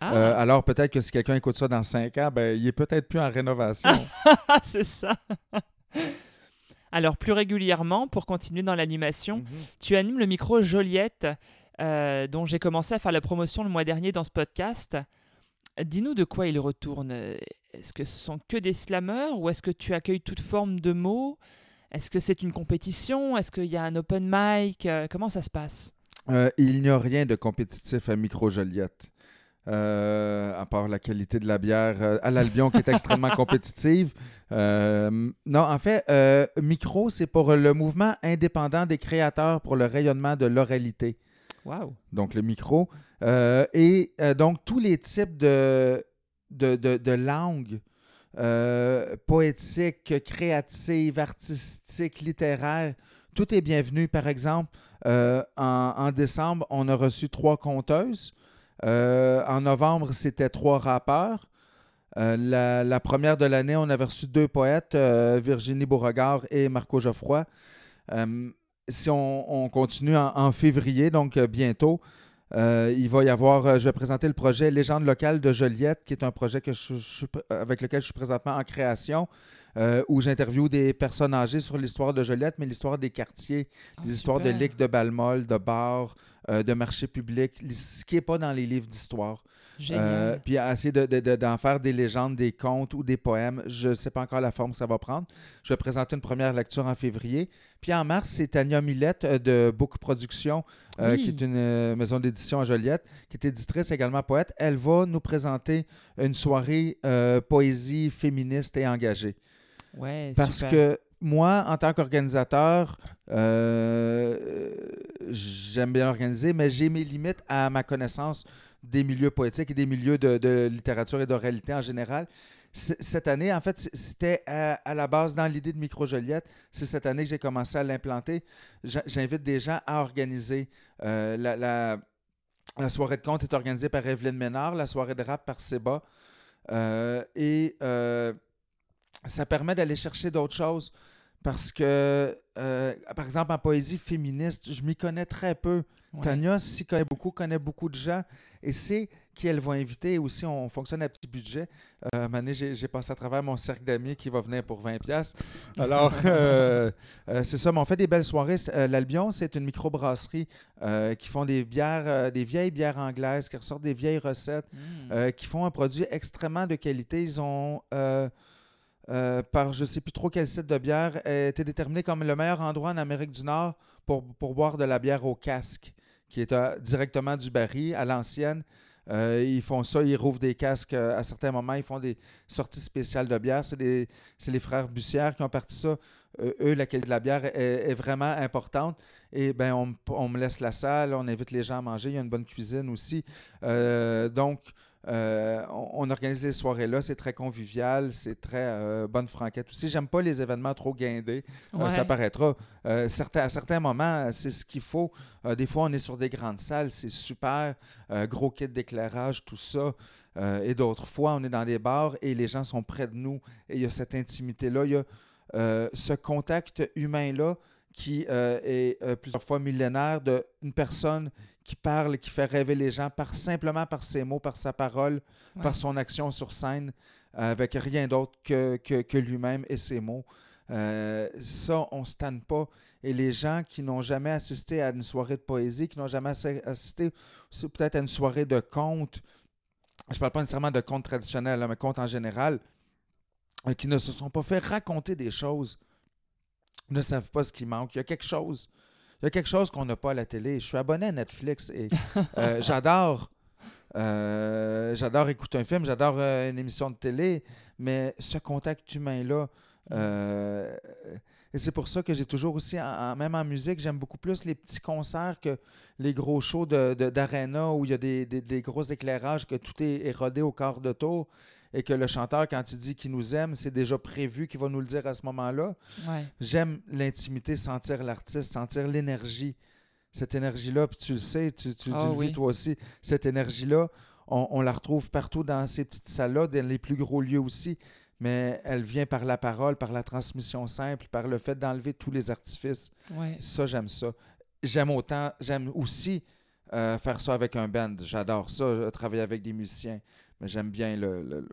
Ah, Euh, alors, peut-être que si quelqu'un écoute ça dans cinq ans, ben, il est peut-être plus en rénovation. (laughs) c'est ça. Alors, plus régulièrement, pour continuer dans l'animation, Mhm. tu animes le micro Joliette, euh, dont j'ai commencé à faire la promotion le mois dernier dans ce podcast. Dis-nous de quoi il retourne. Est-ce que ce sont que des slammeurs ou est-ce que tu accueilles toute forme de mots? Est-ce que c'est une compétition? Est-ce qu'il y a un open mic? Euh, Comment ça se passe? Euh, il n'y a rien de compétitif à Micro Joliette. Euh, à part la qualité de la bière euh, à l'Albion qui est extrêmement (laughs) compétitive. Euh, non, en fait, Micro, c'est pour le mouvement indépendant des créateurs pour le rayonnement de l'oralité. Waouh. Donc, le micro. Et donc, tous les types de, de, de, de langues poétiques, créatives, artistiques, littéraires, tout est bienvenu. Par exemple, en, en décembre, on a reçu trois conteuses. Euh, en novembre, c'était trois rappeurs. Euh, la, la première de l'année, on avait reçu deux poètes, euh, Virginie Beauregard et Marco Geoffroy. Si on, on continue en, en février, donc bientôt, il va y avoir, je vais présenter le projet Légende locale de Joliette, qui est un projet que je, je suis pr- avec lequel je suis présentement en création, où j'interviewe des personnes âgées sur l'histoire de Joliette, mais l'histoire des quartiers, Ah, des histoires de ligues de Balmol, de bars, euh, de marchés publics, li- ce qui n'est pas dans les livres d'histoire. Euh, puis à essayer de- de- de- d'en faire des légendes, des contes ou des poèmes. Je ne sais pas encore la forme que ça va prendre. Je vais présenter une première lecture en février. Puis en mars, c'est Tania Millette euh, de Book Production, euh, qui est une maison d'édition à Joliette, qui est éditrice également poète. Elle va nous présenter une soirée poésie féministe et engagée. ouais, Parce super. que moi, en tant qu'organisateur, euh, j'aime bien organiser, mais j'ai mes limites à ma connaissance des milieux poétiques et des milieux de, littérature et d'oralité en général. Cette année, en fait, c'était à, la base dans l'idée de Micro Joliette. C'est cette année que j'ai commencé à l'implanter. J'invite des gens à organiser. Euh, la, soirée de conte est organisée par Evelyne Ménard, la soirée de rap par Seba. Euh, et ça permet d'aller chercher d'autres choses parce que, euh, par exemple, en poésie féministe, je m'y connais très peu. Ouais. Tania s'y connaît beaucoup, connaît beaucoup de gens et c'est qui elle va inviter. Aussi, on fonctionne à petit budget. Euh, j'ai passé à travers mon cercle d'amis qui va venir pour 20$. pièces. Alors, (laughs) euh, euh, c'est ça. Mais on fait des belles soirées. L'Albion, c'est une microbrasserie qui font des bières, des vieilles bières anglaises, qui ressortent des vieilles recettes Mm. euh, qui font un produit extrêmement de qualité. Ils ont, euh, euh, par je ne sais plus trop quel site de bière, euh, été déterminé comme le meilleur endroit en Amérique du Nord pour, pour boire de la bière au casque, qui est euh, directement du baril à l'ancienne. Euh, ils font ça, ils rouvrent des casques euh, à certains moments, ils font des sorties spéciales de bière. C'est les frères Bussière qui ont parti ça. Euh, eux, la qualité de la bière est, est vraiment importante. Et ben, on, on me laisse la salle, on invite les gens à manger. Il y a une bonne cuisine aussi. Euh, donc, euh, on, on organise les soirées là, c'est très convivial, c'est très euh, bonne franquette aussi. J'aime pas les événements trop guindés, euh, Ouais. ça paraîtra. Certains, à certains moments, c'est ce qu'il faut. Des fois, on est sur des grandes salles, c'est super, gros kit d'éclairage, tout ça. Et d'autres fois, on est dans des bars et les gens sont près de nous et il y a cette intimité-là, il y a ce contact humain-là qui euh, est euh, plusieurs fois millénaire d'une personne qui parle, qui fait rêver les gens par simplement par ses mots, par sa parole, Ouais. par son action sur scène, euh, avec rien d'autre que, que, que lui-même et ses mots. Ça, on ne se tanne pas. Et les gens qui n'ont jamais assisté à une soirée de poésie, qui n'ont jamais assi- assisté peut-être à une soirée de conte, je ne parle pas nécessairement de conte traditionnel, mais conte en général, qui ne se sont pas fait raconter des choses, ne savent pas ce qui manque. Il y a quelque chose. Il y a quelque chose qu'on n'a pas à la télé. Je suis abonné à Netflix et (laughs) euh, j'adore. euh, j'adore écouter un film, j'adore euh, une émission de télé, mais ce contact humain-là, euh, et c'est pour ça que j'ai toujours aussi, en- en- même en musique, j'aime beaucoup plus les petits concerts que les gros shows de- de- d'arena où il y a des, des- des gros éclairages, que tout est, est rodé au quart de tour et que le chanteur, quand il dit qu'il nous aime, c'est déjà prévu qu'il va nous le dire à ce moment-là. Ouais. J'aime l'intimité, sentir l'artiste, sentir l'énergie. Cette énergie-là, puis tu le sais, tu, tu- tu Ah le oui. vis toi aussi, cette énergie-là, on, on la retrouve partout dans ces petites salles-là, dans les plus gros lieux aussi, mais elle vient par la parole, par la transmission simple, par le fait d'enlever tous les artifices. Ouais. Ça, j'aime ça. J'aime autant, j'aime aussi euh, faire ça avec un band. J'adore ça, euh, travailler avec des musiciens, mais j'aime bien le, le-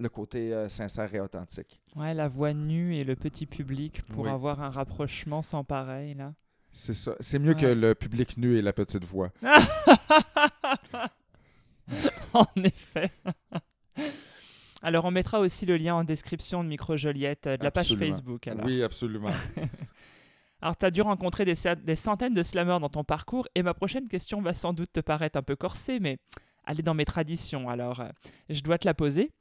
le côté euh, sincère et authentique. Ouais, la voix nue et le petit public pour Oui. avoir un rapprochement sans pareil, là. C'est ça. C'est mieux Ouais. que le public nu et la petite voix. (laughs) en effet. Alors, on mettra aussi le lien en description de Micro Joliette, euh, de la page. Facebook. Alors. Oui, absolument. (laughs) Alors, tu as dû rencontrer des, des centaines de slammers dans ton parcours, et ma prochaine question va sans doute te paraître un peu corsée, mais elle est dans mes traditions, alors euh, je dois te la poser.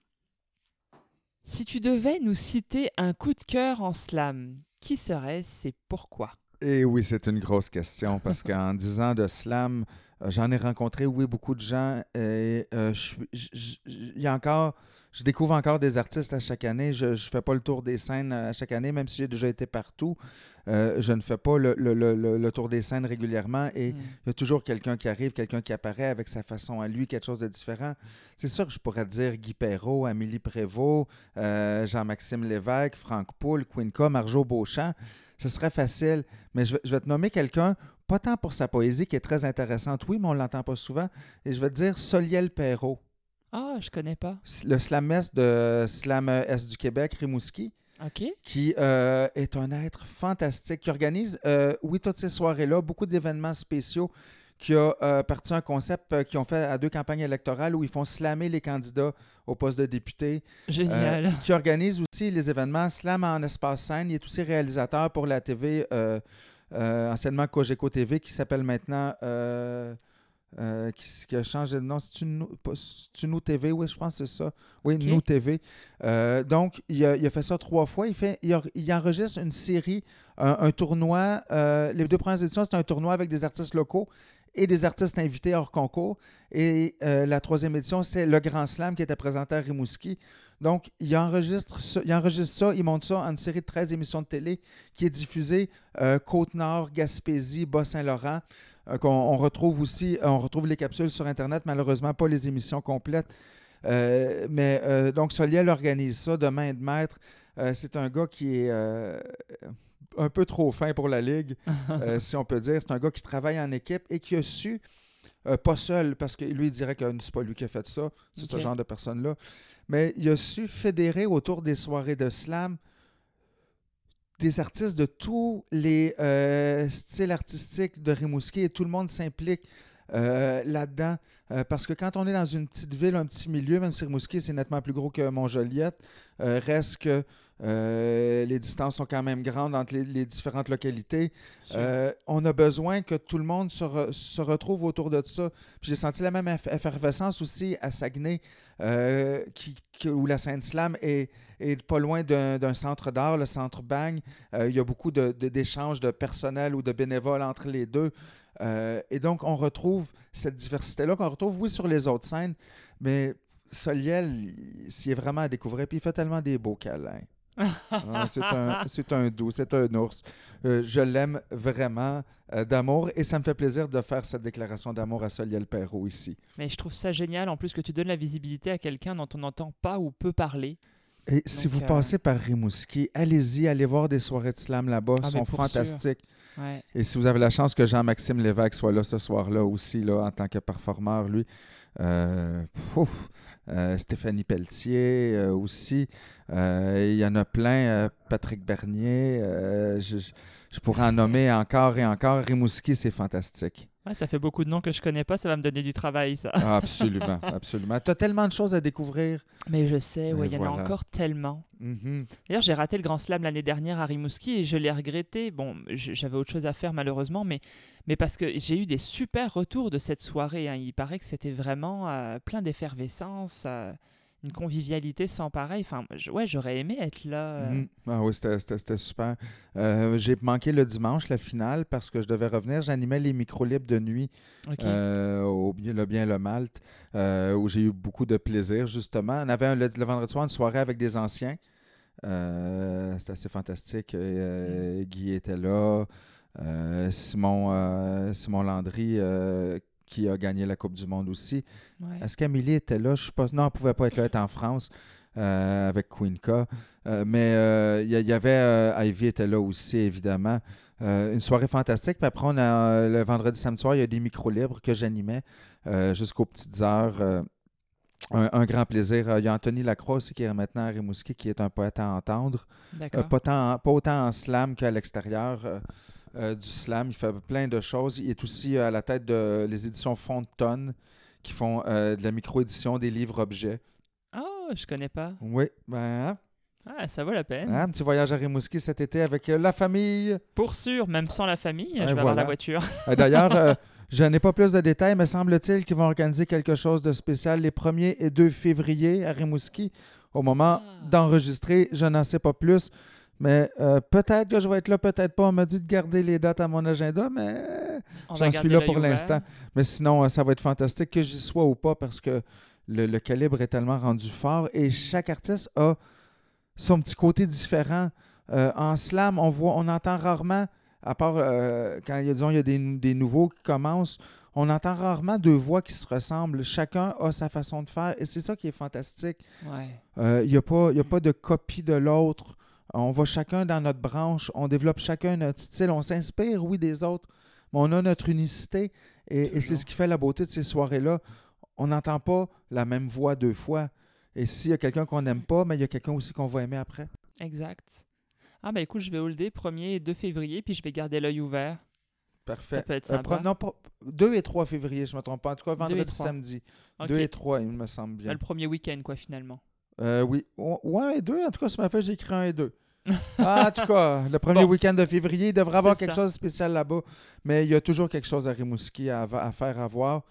Si tu devais nous citer un coup de cœur en slam, qui serait-ce et pourquoi? Et oui, c'est une grosse question parce (laughs) qu'en 10 ans de slam, j'en ai rencontré, oui, beaucoup de gens. Et euh, je y a encore, je découvre encore des artistes à chaque année. Je ne fais pas le tour des scènes à chaque année, même si j'ai déjà été partout. Euh, je ne fais pas le, le- le- le- tour des scènes régulièrement. Et Hmm. il y a toujours quelqu'un qui arrive, quelqu'un qui apparaît avec sa façon à lui, quelque chose de différent. C'est sûr que je pourrais dire Guy Perrault, Amélie Prévost, euh, Jean-Maxime Lévesque, Franck Poul, Quinca, Marjo Beauchamp. Ce serait facile, mais je vais te nommer quelqu'un, pas tant pour sa poésie qui est très intéressante, oui, mais on ne l'entend pas souvent, et je vais te dire Soliel Perrault, Ah, je connais pas. le slamesse de Slam Est du Québec, Rimouski Ok. qui euh, est un être fantastique, qui organise, euh, oui, toutes ces soirées-là, beaucoup d'événements spéciaux, qui a euh, parti un concept euh, qu'ils ont fait à deux campagnes électorales où ils font slammer les candidats au poste de député. Génial. Euh, qui organise aussi les événements Slam en espace scène. Il est aussi réalisateur pour la TV, euh, anciennement Cogeco TV, qui s'appelle maintenant... euh, euh, qui, a changé de nom. C'est une, pas- c'est une TV, oui, je pense que c'est ça. Oui, Ok. Nous TV. Euh, donc, il a, il a fait ça trois fois. Il, fait, il, a- il enregistre une série, un, un tournoi. euh, les deux premières éditions, c'est un tournoi avec des artistes locaux et des artistes invités hors concours. Et la troisième édition, c'est le Grand Slam qui était présenté à Rimouski. Donc, il enregistre, ça, il enregistre ça, il monte ça en une série de 13 émissions de télé qui est diffusée euh, Côte-Nord, Gaspésie, Bas-Saint-Laurent. euh, qu'on on retrouve aussi, euh, on retrouve les capsules sur Internet, malheureusement pas les émissions complètes. Euh, mais euh, donc, Soliel organise ça de main de maître. Euh, c'est un gars qui est un peu trop fin pour la Ligue, (laughs) si on peut dire. C'est un gars qui travaille en équipe et qui a su, pas seul, parce que lui, il dirait que c'est pas lui qui a fait ça, c'est ce genre de personne-là, mais il a su fédérer autour des soirées de slam des artistes de tous les euh, styles artistiques de Rimouski et tout le monde s'implique euh, là-dedans. Euh, parce que quand on est dans une petite ville, un petit milieu, même si Rimouski c'est nettement plus gros que Montjoliette, reste que euh, les distances sont quand même grandes entre les, les différentes localités. Euh, on a besoin que tout le monde se, re- se retrouve autour de ça. Puis j'ai senti la même eff- effervescence aussi à Saguenay, euh, qui, où la scène slam est, est pas loin d'un centre d'art, le centre. Euh, il y a beaucoup de- de- d'échanges de, personnel ou de bénévoles entre les deux. Et donc, on retrouve cette diversité-là qu'on retrouve, oui, sur les autres scènes, mais Soliel, il- s'il est vraiment à découvrir, puis il fait tellement des beaux câlins. Ah, c'est un, c'est un doux, c'est un ours. Euh, je l'aime vraiment euh, d'amour et ça me fait plaisir de faire cette déclaration d'amour à Soliel Perrault ici. Mais je trouve ça génial en plus que tu donnes la visibilité à quelqu'un dont on n'entend pas ou peu parler. Et si vous euh, passez par Rimouski, allez-y, allez voir des soirées de slam là-bas, Ah, sont fantastiques. Ouais. Et si vous avez la chance que Jean-Maxime Lévesque soit là ce soir-là aussi, là, en tant que performeur, lui, pouf, euh, Stéphanie Pelletier euh, aussi, Euh, il y en a plein, Patrick Bernier, je pourrais en nommer encore et encore. Rimouski, c'est fantastique. Ouais, ça fait beaucoup de noms que je connais pas, ça va me donner du travail ça. Ah, absolument, (laughs) absolument. Tu as tellement de choses à découvrir. Mais je sais, il y en a encore tellement. Mhm. D'ailleurs, j'ai raté le Grand Slam l'année dernière à Rimouski et je l'ai regretté. Bon, j'avais autre chose à faire malheureusement, mais, mais parce que j'ai eu des super retours de cette soirée. hein. Il paraît que c'était vraiment euh, plein d'effervescence, euh, une convivialité sans pareil. Enfin, je- ouais, j'aurais aimé être là. euh. Mhm. Ah oui, c'était- super. Euh, J'ai manqué le dimanche, la finale, parce que je devais revenir. J'animais les micros libres de nuit euh, au bien, le bien le Malte, euh, où j'ai eu beaucoup de plaisir, justement. On avait un- le, le vendredi soir une soirée avec des anciens. C'était assez fantastique. Euh, Guy était là. Simon, Simon Landry, qui a gagné la Coupe du Monde aussi. Ouais. Est-ce qu'Amélie était là? Je pas... Non, elle ne pouvait pas être là, elle était en France euh, avec K. Euh, mais euh, il y, il y avait... euh, Ivy était là aussi, évidemment. Euh, une soirée fantastique. Puis après, on a, euh, le vendredi, samedi soir, il y a des micros libres que j'animais euh, jusqu'aux petites heures. euh, un, un grand plaisir. Euh, Il y a Anthony Lacroix aussi qui est maintenant à Rimouski, qui est un poète à entendre. Euh, D'accord. pas, tant- pas autant en slam qu'à l'extérieur euh, euh, du slam. Il fait plein de choses. Il est aussi euh, à la tête de les éditions Fond de Tonne qui font euh, de la micro-édition des livres-objets. Oh, je connais pas. Oui, ben, hein? Ah, ça vaut la peine. Hein, Un petit voyage à Rimouski cet été avec la famille. Pour sûr, même sans la famille, je vais avoir la voiture. (laughs) D'ailleurs, euh, je n'ai pas plus de détails, mais semble-t-il qu'ils vont organiser quelque chose de spécial les 1er et 2 février à Rimouski. Au moment Ah. d'enregistrer, je n'en sais pas plus. Mais euh, peut-être que je vais être là, peut-être pas. On m'a dit de garder les dates à mon agenda, mais j'en suis là pour l'instant. Mais sinon, euh, ça va être fantastique que j'y sois ou pas parce que le, le calibre est tellement rendu fort et chaque artiste a son petit côté différent. Euh, en slam, on voit, on entend rarement, à part euh, quand il y a, disons, il y a des, des nouveaux qui commencent, on entend rarement deux voix qui se ressemblent. Chacun a sa façon de faire et c'est ça qui est fantastique. Ouais. Il n'y a pas de copie de l'autre. On va chacun dans notre branche, on développe chacun notre style, on s'inspire, oui, des autres, mais on a notre unicité et, et c'est ce qui fait la beauté de ces soirées-là. On n'entend pas la même voix deux fois. Et s'il y a quelqu'un qu'on n'aime pas, mais il y a quelqu'un aussi qu'on va aimer après. Exact. Ah bah écoute, je vais holder 1er et 2 février, puis je vais garder l'œil ouvert. Parfait. Ça peut être Euh, sympa. pro- non, pas, 2 et 3 février, je ne me trompe pas. En tout cas, et vendredi, trois. samedi. Ok. 2 et 3, il me semble bien. le premier week-end, quoi, finalement. Euh, oui. Ouais, et 2. En tout cas, sur ma feuille, j'ai écrit 1 et 2. Ah, en tout cas, le premier Bon. week-end de février, il devrait avoir quelque ça. chose de spécial là-bas. Mais il y a toujours quelque chose à Rimouski à, à faire, à voir.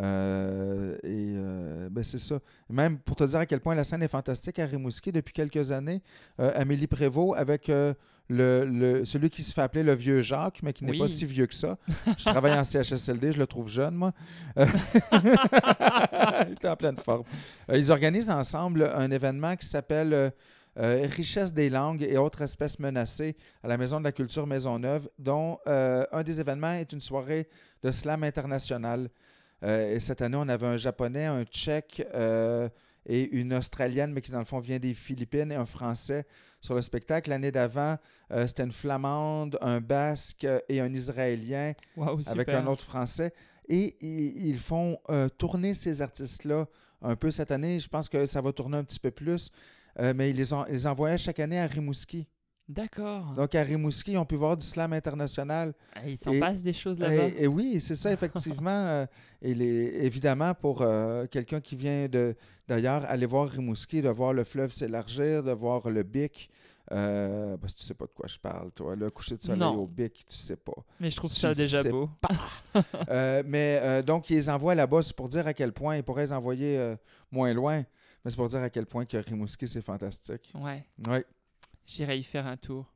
Euh, et euh, ben c'est ça. Même pour te dire à quel point la scène est fantastique à Rimouski depuis quelques années, euh, Amélie Prévost avec le, le- celui qui se fait appeler le vieux Jacques, mais qui n'est Oui. pas si vieux que ça. Je travaille en CHSLD, je le trouve jeune, moi. (laughs) Il est en pleine forme. Ils organisent ensemble un événement qui s'appelle euh, Richesse des langues et autres espèces menacées à la Maison de la Culture Maisonneuve, dont euh, un des événements est une soirée de slam international. Euh, et cette année, on avait un Japonais, un Tchèque euh, et une Australienne, mais qui dans le fond vient des Philippines, et un Français sur le spectacle. L'année d'avant, euh, c'était une Flamande, un Basque et un Israélien avec un autre Français. Et ils font tourner ces artistes-là un peu cette année. Je pense que ça va tourner un petit peu plus. Mais ils les, ont, ils les envoyaient chaque année à Rimouski. D'accord. Donc à Rimouski, on peut voir du slam international. Il s'en passe des choses là-bas. Et, et oui, c'est ça, effectivement. (laughs) euh, et les- évidemment, pour euh, quelqu'un qui vient de d'ailleurs, aller voir Rimouski, de voir le fleuve s'élargir, de voir le Bic. Euh, parce que tu sais pas de quoi je parle, toi. Le coucher de soleil Non. au Bic, tu sais pas. Mais je trouve tu ça déjà beau. (laughs) Euh, mais donc, ils les envoient là-bas, c'est pour dire à quel point, ils pourraient les envoyer moins loin, mais c'est pour dire à quel point que Rimouski, c'est fantastique. Ouais, Oui. J'irai y faire un tour.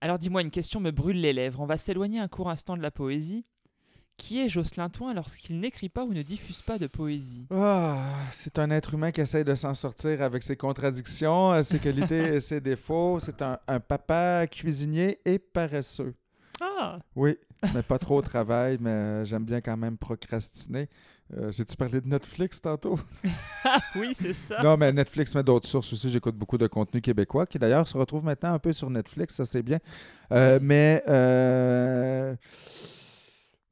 Alors dis-moi, une question me brûle les lèvres. On va s'éloigner un court instant de la poésie. Qui est Jocelyn Toin lorsqu'il n'écrit pas ou ne diffuse pas de poésie? Ah, c'est un être humain qui essaye de s'en sortir avec ses contradictions, euh, ses qualités et ses défauts. C'est un, un papa cuisinier et paresseux. Ah Oui, mais pas trop au travail, mais euh, j'aime bien quand même procrastiner. Euh, J'ai-tu parlé de Netflix tantôt? (laughs) Oui, c'est ça. Non, mais Netflix met d'autres sources aussi. J'écoute beaucoup de contenu québécois qui d'ailleurs se retrouve maintenant un peu sur Netflix, ça c'est bien. Euh, mais euh,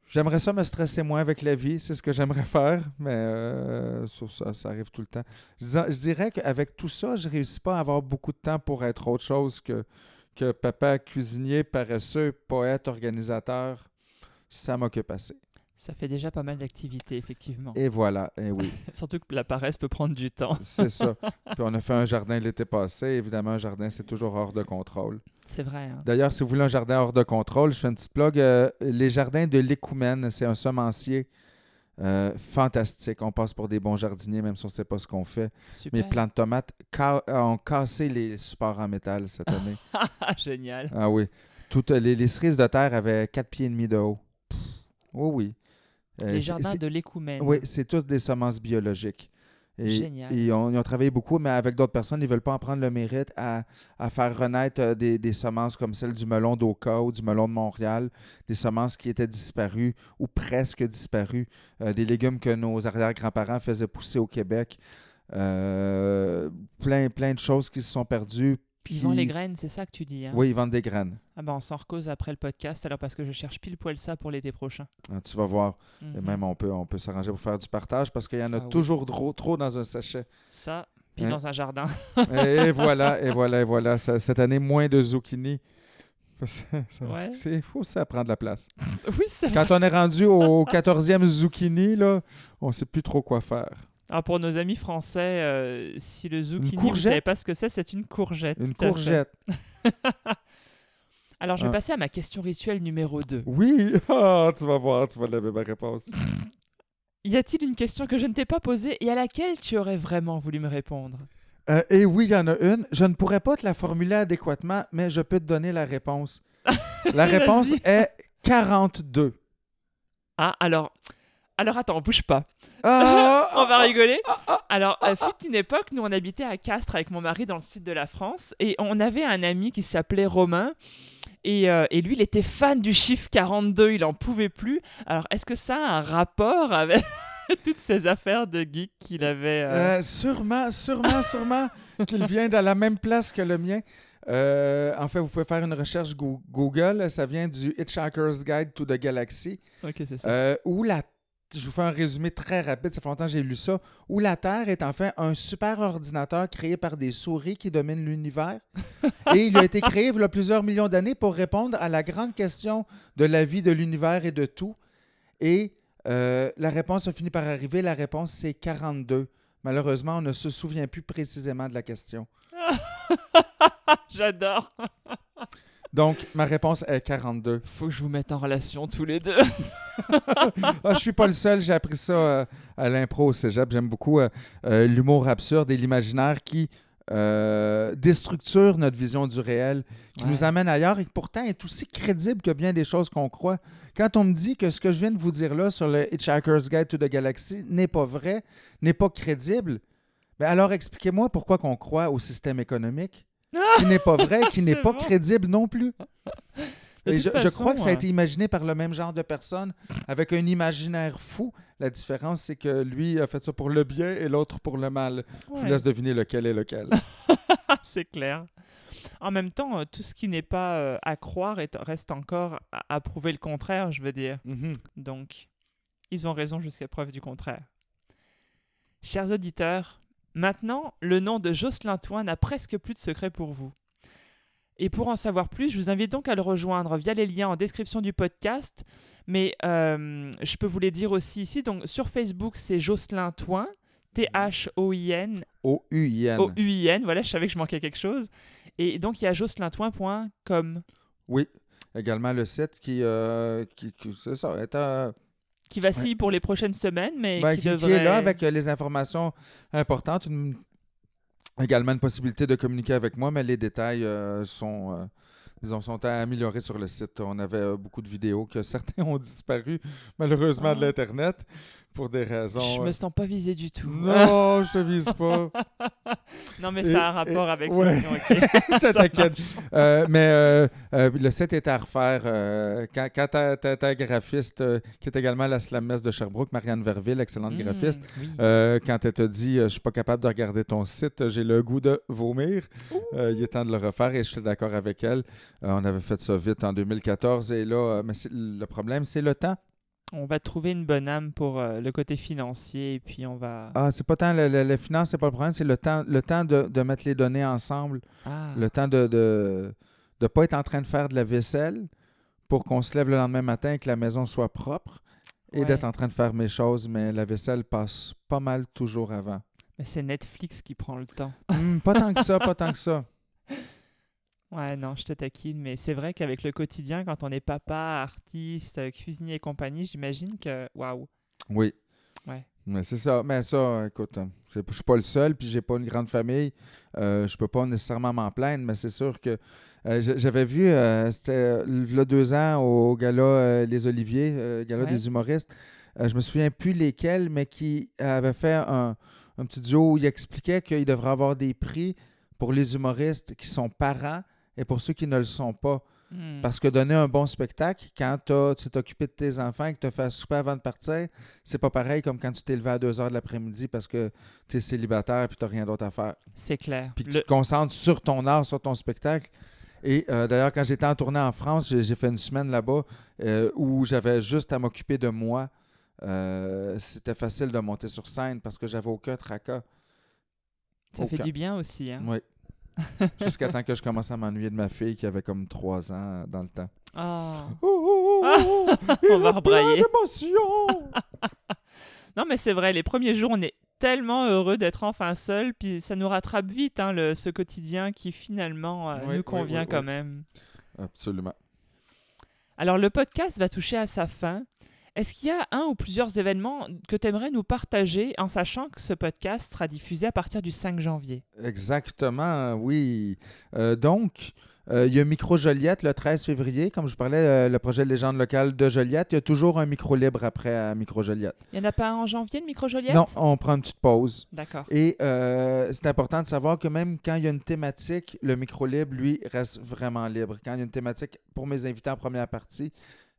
j'aimerais ça me stresser moins avec la vie, c'est ce que j'aimerais (laughs) faire, mais sur ça, ça arrive tout le temps. Je dirais qu'avec tout ça, je réussis pas à avoir beaucoup de temps pour être autre chose que, que papa cuisinier, paresseux, poète, organisateur. Ça m'occupe assez. Ça fait déjà pas mal d'activités, effectivement. Et voilà, et oui. (laughs) Surtout que la paresse peut prendre du temps. C'est ça. (laughs) Puis on a fait un jardin l'été passé. Évidemment, un jardin, c'est toujours hors de contrôle. C'est vrai. hein. D'ailleurs, si vous voulez un jardin hors de contrôle, je fais une petite plug. euh, les jardins de l'Écoumène, c'est un semencier euh, fantastique. On passe pour des bons jardiniers, même si on ne sait pas ce qu'on fait. Super. Mes plants de tomates ca- euh, ont cassé les supports en métal cette (laughs) année. Ah, génial. ah oui. Toutes les, les cerises de terre avaient 4 pieds et demi de haut. Oui, oui. Euh, Les jardins de l'écoumène. oui, c'est tous des semences biologiques. Et, Génial. et on- ils ont travaillé beaucoup, mais avec d'autres personnes, ils ne veulent pas en prendre le mérite à, à faire renaître euh, des, des semences comme celle du melon d'Oka ou du melon de Montréal, des semences qui étaient disparues ou presque disparues, euh, des légumes que nos arrière-grands-parents faisaient pousser au Québec. Euh, plein, plein de choses qui se sont perdues. Puis ils vendent les graines, c'est ça que tu dis. hein? Oui, ils vendent des graines. Ah bah on s'en recose après le podcast, alors parce que je cherche pile poil ça pour l'été prochain. Ah, Tu vas voir. Et Mhm. même, on peut, on peut s'arranger pour faire du partage parce qu'il y en a Ah oui. toujours trop, trop dans un sachet. Ça, puis Hein? dans un jardin. et (laughs) voilà, et voilà, et voilà. Cette année, moins de zucchini. (laughs) Ouais. C'est fou, ça prend de la place. (laughs) oui. Quand on est rendu au 14e zucchini, là, on ne sait plus trop quoi faire. Alors pour nos amis français, euh, si le zucchini, vous courgette savez pas ce que c'est, c'est une courgette. Une courgette. (laughs) Alors je vais Ah. passer à ma question rituelle numéro 2. Oui, (laughs) ah, tu vas voir, tu vas lever ma réponse. (laughs) Y a-t-il une question que je ne t'ai pas posée et à laquelle tu aurais vraiment voulu me répondre? Euh, et oui, il y en a une. Je ne pourrais pas te la formuler adéquatement, mais je peux te donner la réponse. La réponse est 42. Ah, alors... Alors attends, bouge pas. Ah, (laughs) on va rigoler. Alors, euh, fut une époque, nous on habitait à Castres avec mon mari dans le sud de la France et on avait un ami qui s'appelait Romain. Et, euh, et lui, il était fan du chiffre 42, il en pouvait plus. Alors, est-ce que ça a un rapport avec (laughs) toutes ces affaires de geek qu'il avait euh, Euh, sûrement, sûrement, sûrement (laughs) qu'il vient de la même place que le mien. Euh, en fait, vous pouvez faire une recherche Goo- Google. Ça vient du Hitchhiker's Guide to the Galaxy. Ok, c'est ça. Euh, où la je vous fais un résumé très rapide, ça fait longtemps que j'ai lu ça, où la Terre est en fait un super ordinateur créé par des souris qui dominent l'univers. (laughs) Et il a été créé il y a plusieurs millions d'années pour répondre à la grande question de la vie, de l'univers et de tout. Et euh, la réponse a fini par arriver. La réponse, c'est 42. Malheureusement, on ne se souvient plus précisément de la question. (laughs) J'adore. Donc, ma réponse est 42. Faut que je vous mette en relation tous les deux. (laughs) Ah, je suis pas le seul, j'ai appris ça euh, à l'impro au cégep. J'aime beaucoup euh, euh, l'humour absurde et l'imaginaire qui déstructure notre vision du réel, qui Ouais. nous amène ailleurs et qui pourtant est aussi crédible que bien des choses qu'on croit. Quand on me dit que ce que je viens de vous dire là sur le Hitchhiker's Guide to the Galaxy n'est pas vrai, n'est pas crédible, ben alors expliquez-moi pourquoi qu'on croit au système économique qui n'est pas vrai, qui (laughs) n'est pas bon. crédible non plus. Et je, je crois que ça a euh, été imaginé par le même genre de personne avec un imaginaire fou. La différence, c'est que lui a fait ça pour le bien et l'autre pour le mal. Je vous laisse deviner lequel est lequel. (laughs) c'est clair. En même temps, euh, tout ce qui n'est pas euh, à croire est- reste encore à, à prouver le contraire, je veux dire. Mhm. Donc, ils ont raison jusqu'à preuve du contraire. Chers auditeurs, maintenant, le nom de Jocelyn Toin n'a presque plus de secret pour vous. Et pour en savoir plus, je vous invite donc à le rejoindre via les liens en description du podcast. Mais euh, je peux vous les dire aussi ici. Donc, sur Facebook, c'est Jocelyn Toin, T-H-O-I-N, O-U-I-N. O-U-I-N. Voilà, je savais que je manquais quelque chose. Et donc, il y a jocelyntoin.com Oui. Également le site qui, euh, qui, qui- c'est ça, est, qui vacille pour les prochaines semaines, mais ben, qui, qui, qui devrait... est là avec euh, les informations importantes. Une- également une possibilité de communiquer avec moi, mais les détails euh, sont, euh, disons, sont à améliorer sur le site. On avait euh, beaucoup de vidéos que (laughs) certains ont disparu, malheureusement, de Ah. l'Internet, pour des raisons... Je euh, me sens pas visé du tout. Non, je te vise pas. (laughs) non, mais Et- ça a un rapport et- avec ouais. (laughs) ça. ok. je t'inquiète. Euh, mais euh, euh, le site est à refaire. euh, quand quand ta, graphiste, euh, qui est également la slam de Sherbrooke, Marianne Verville, excellente Mm, graphiste, oui. euh, quand elle te dit euh, Je suis pas capable de regarder ton site, j'ai le goût de vomir, euh, il est temps de le refaire et je suis d'accord avec elle. Euh, on avait fait ça vite en 2014 et là, euh, mais le problème, c'est le temps. On va trouver une bonne âme pour euh, le côté financier et puis on va. Ah, c'est pas tant le, le- le finance, c'est pas le problème, c'est le temps, le temps de, de mettre les données ensemble. Ah, Le temps de ne de, de pas être en train de faire de la vaisselle pour qu'on se lève le lendemain matin et que la maison soit propre et Ouais. d'être en train de faire mes choses, mais la vaisselle passe pas mal toujours avant. Mais c'est Netflix qui prend le temps. Hmm, pas tant que ça, pas tant que ça. (laughs) Ouais, non, je te taquine, mais c'est vrai qu'avec le quotidien, quand on est papa, artiste, cuisinier et compagnie, j'imagine que. Waouh! Oui. Ouais. Mais c'est ça. Mais ça, écoute, hein, je suis pas le seul, puis j'ai pas une grande famille. Euh, je peux pas nécessairement m'en plaindre, mais c'est sûr que euh, j'avais vu, euh, c'était il y a deux ans au gala Les Oliviers, gala Ouais. des humoristes. Je me souviens plus lesquels, mais qui avait fait un, un petit duo où il expliquait qu'il devrait avoir des prix pour les humoristes qui sont parents et pour ceux qui ne le sont pas. Hmm. Parce que donner un bon spectacle, quand tu t'es occupé de tes enfants et que tu as fait à souper avant de partir, c'est pas pareil comme quand tu t'es levé à 2 heures de l'après-midi parce que tu es célibataire et tu n'as rien d'autre à faire. C'est clair. Puis que Le- tu te concentres sur ton art, sur ton spectacle. Et euh, d'ailleurs, quand j'étais en tournée en France, j'ai fait une semaine là-bas euh, où j'avais juste à m'occuper de moi. Euh, C'était facile de monter sur scène parce que j'avais aucun tracas. Ça fait du bien aussi. Hein? Oui. (laughs) Jusqu'à temps que je commence à m'ennuyer de ma fille qui avait comme 3 ans euh, dans le temps. Ah. Oh, oh, oh, oh, (laughs) On il va a plein rebrailler. (laughs) Non, mais c'est vrai, les premiers jours, on est tellement heureux d'être enfin seul, puis ça nous rattrape vite, hein, le, ce quotidien qui finalement euh, Oui, nous convient oui, quand même. Absolument. Alors le podcast va toucher à sa fin. Est-ce qu'il y a un ou plusieurs événements que tu aimerais nous partager en sachant que ce podcast sera diffusé à partir du 5 janvier? Exactement, oui. Euh, donc, euh, il y a Micro Joliette le 13 février. Comme je parlais, euh, le projet Légende locale de Joliette. Il y a toujours un micro libre après à Micro Joliette. Il n'y en a pas un en janvier de Micro Joliette? Non, on prend une petite pause. D'accord. Et euh, c'est important de savoir que même quand il y a une thématique, le micro libre, lui, reste vraiment libre. Quand il y a une thématique, pour mes invités en première partie,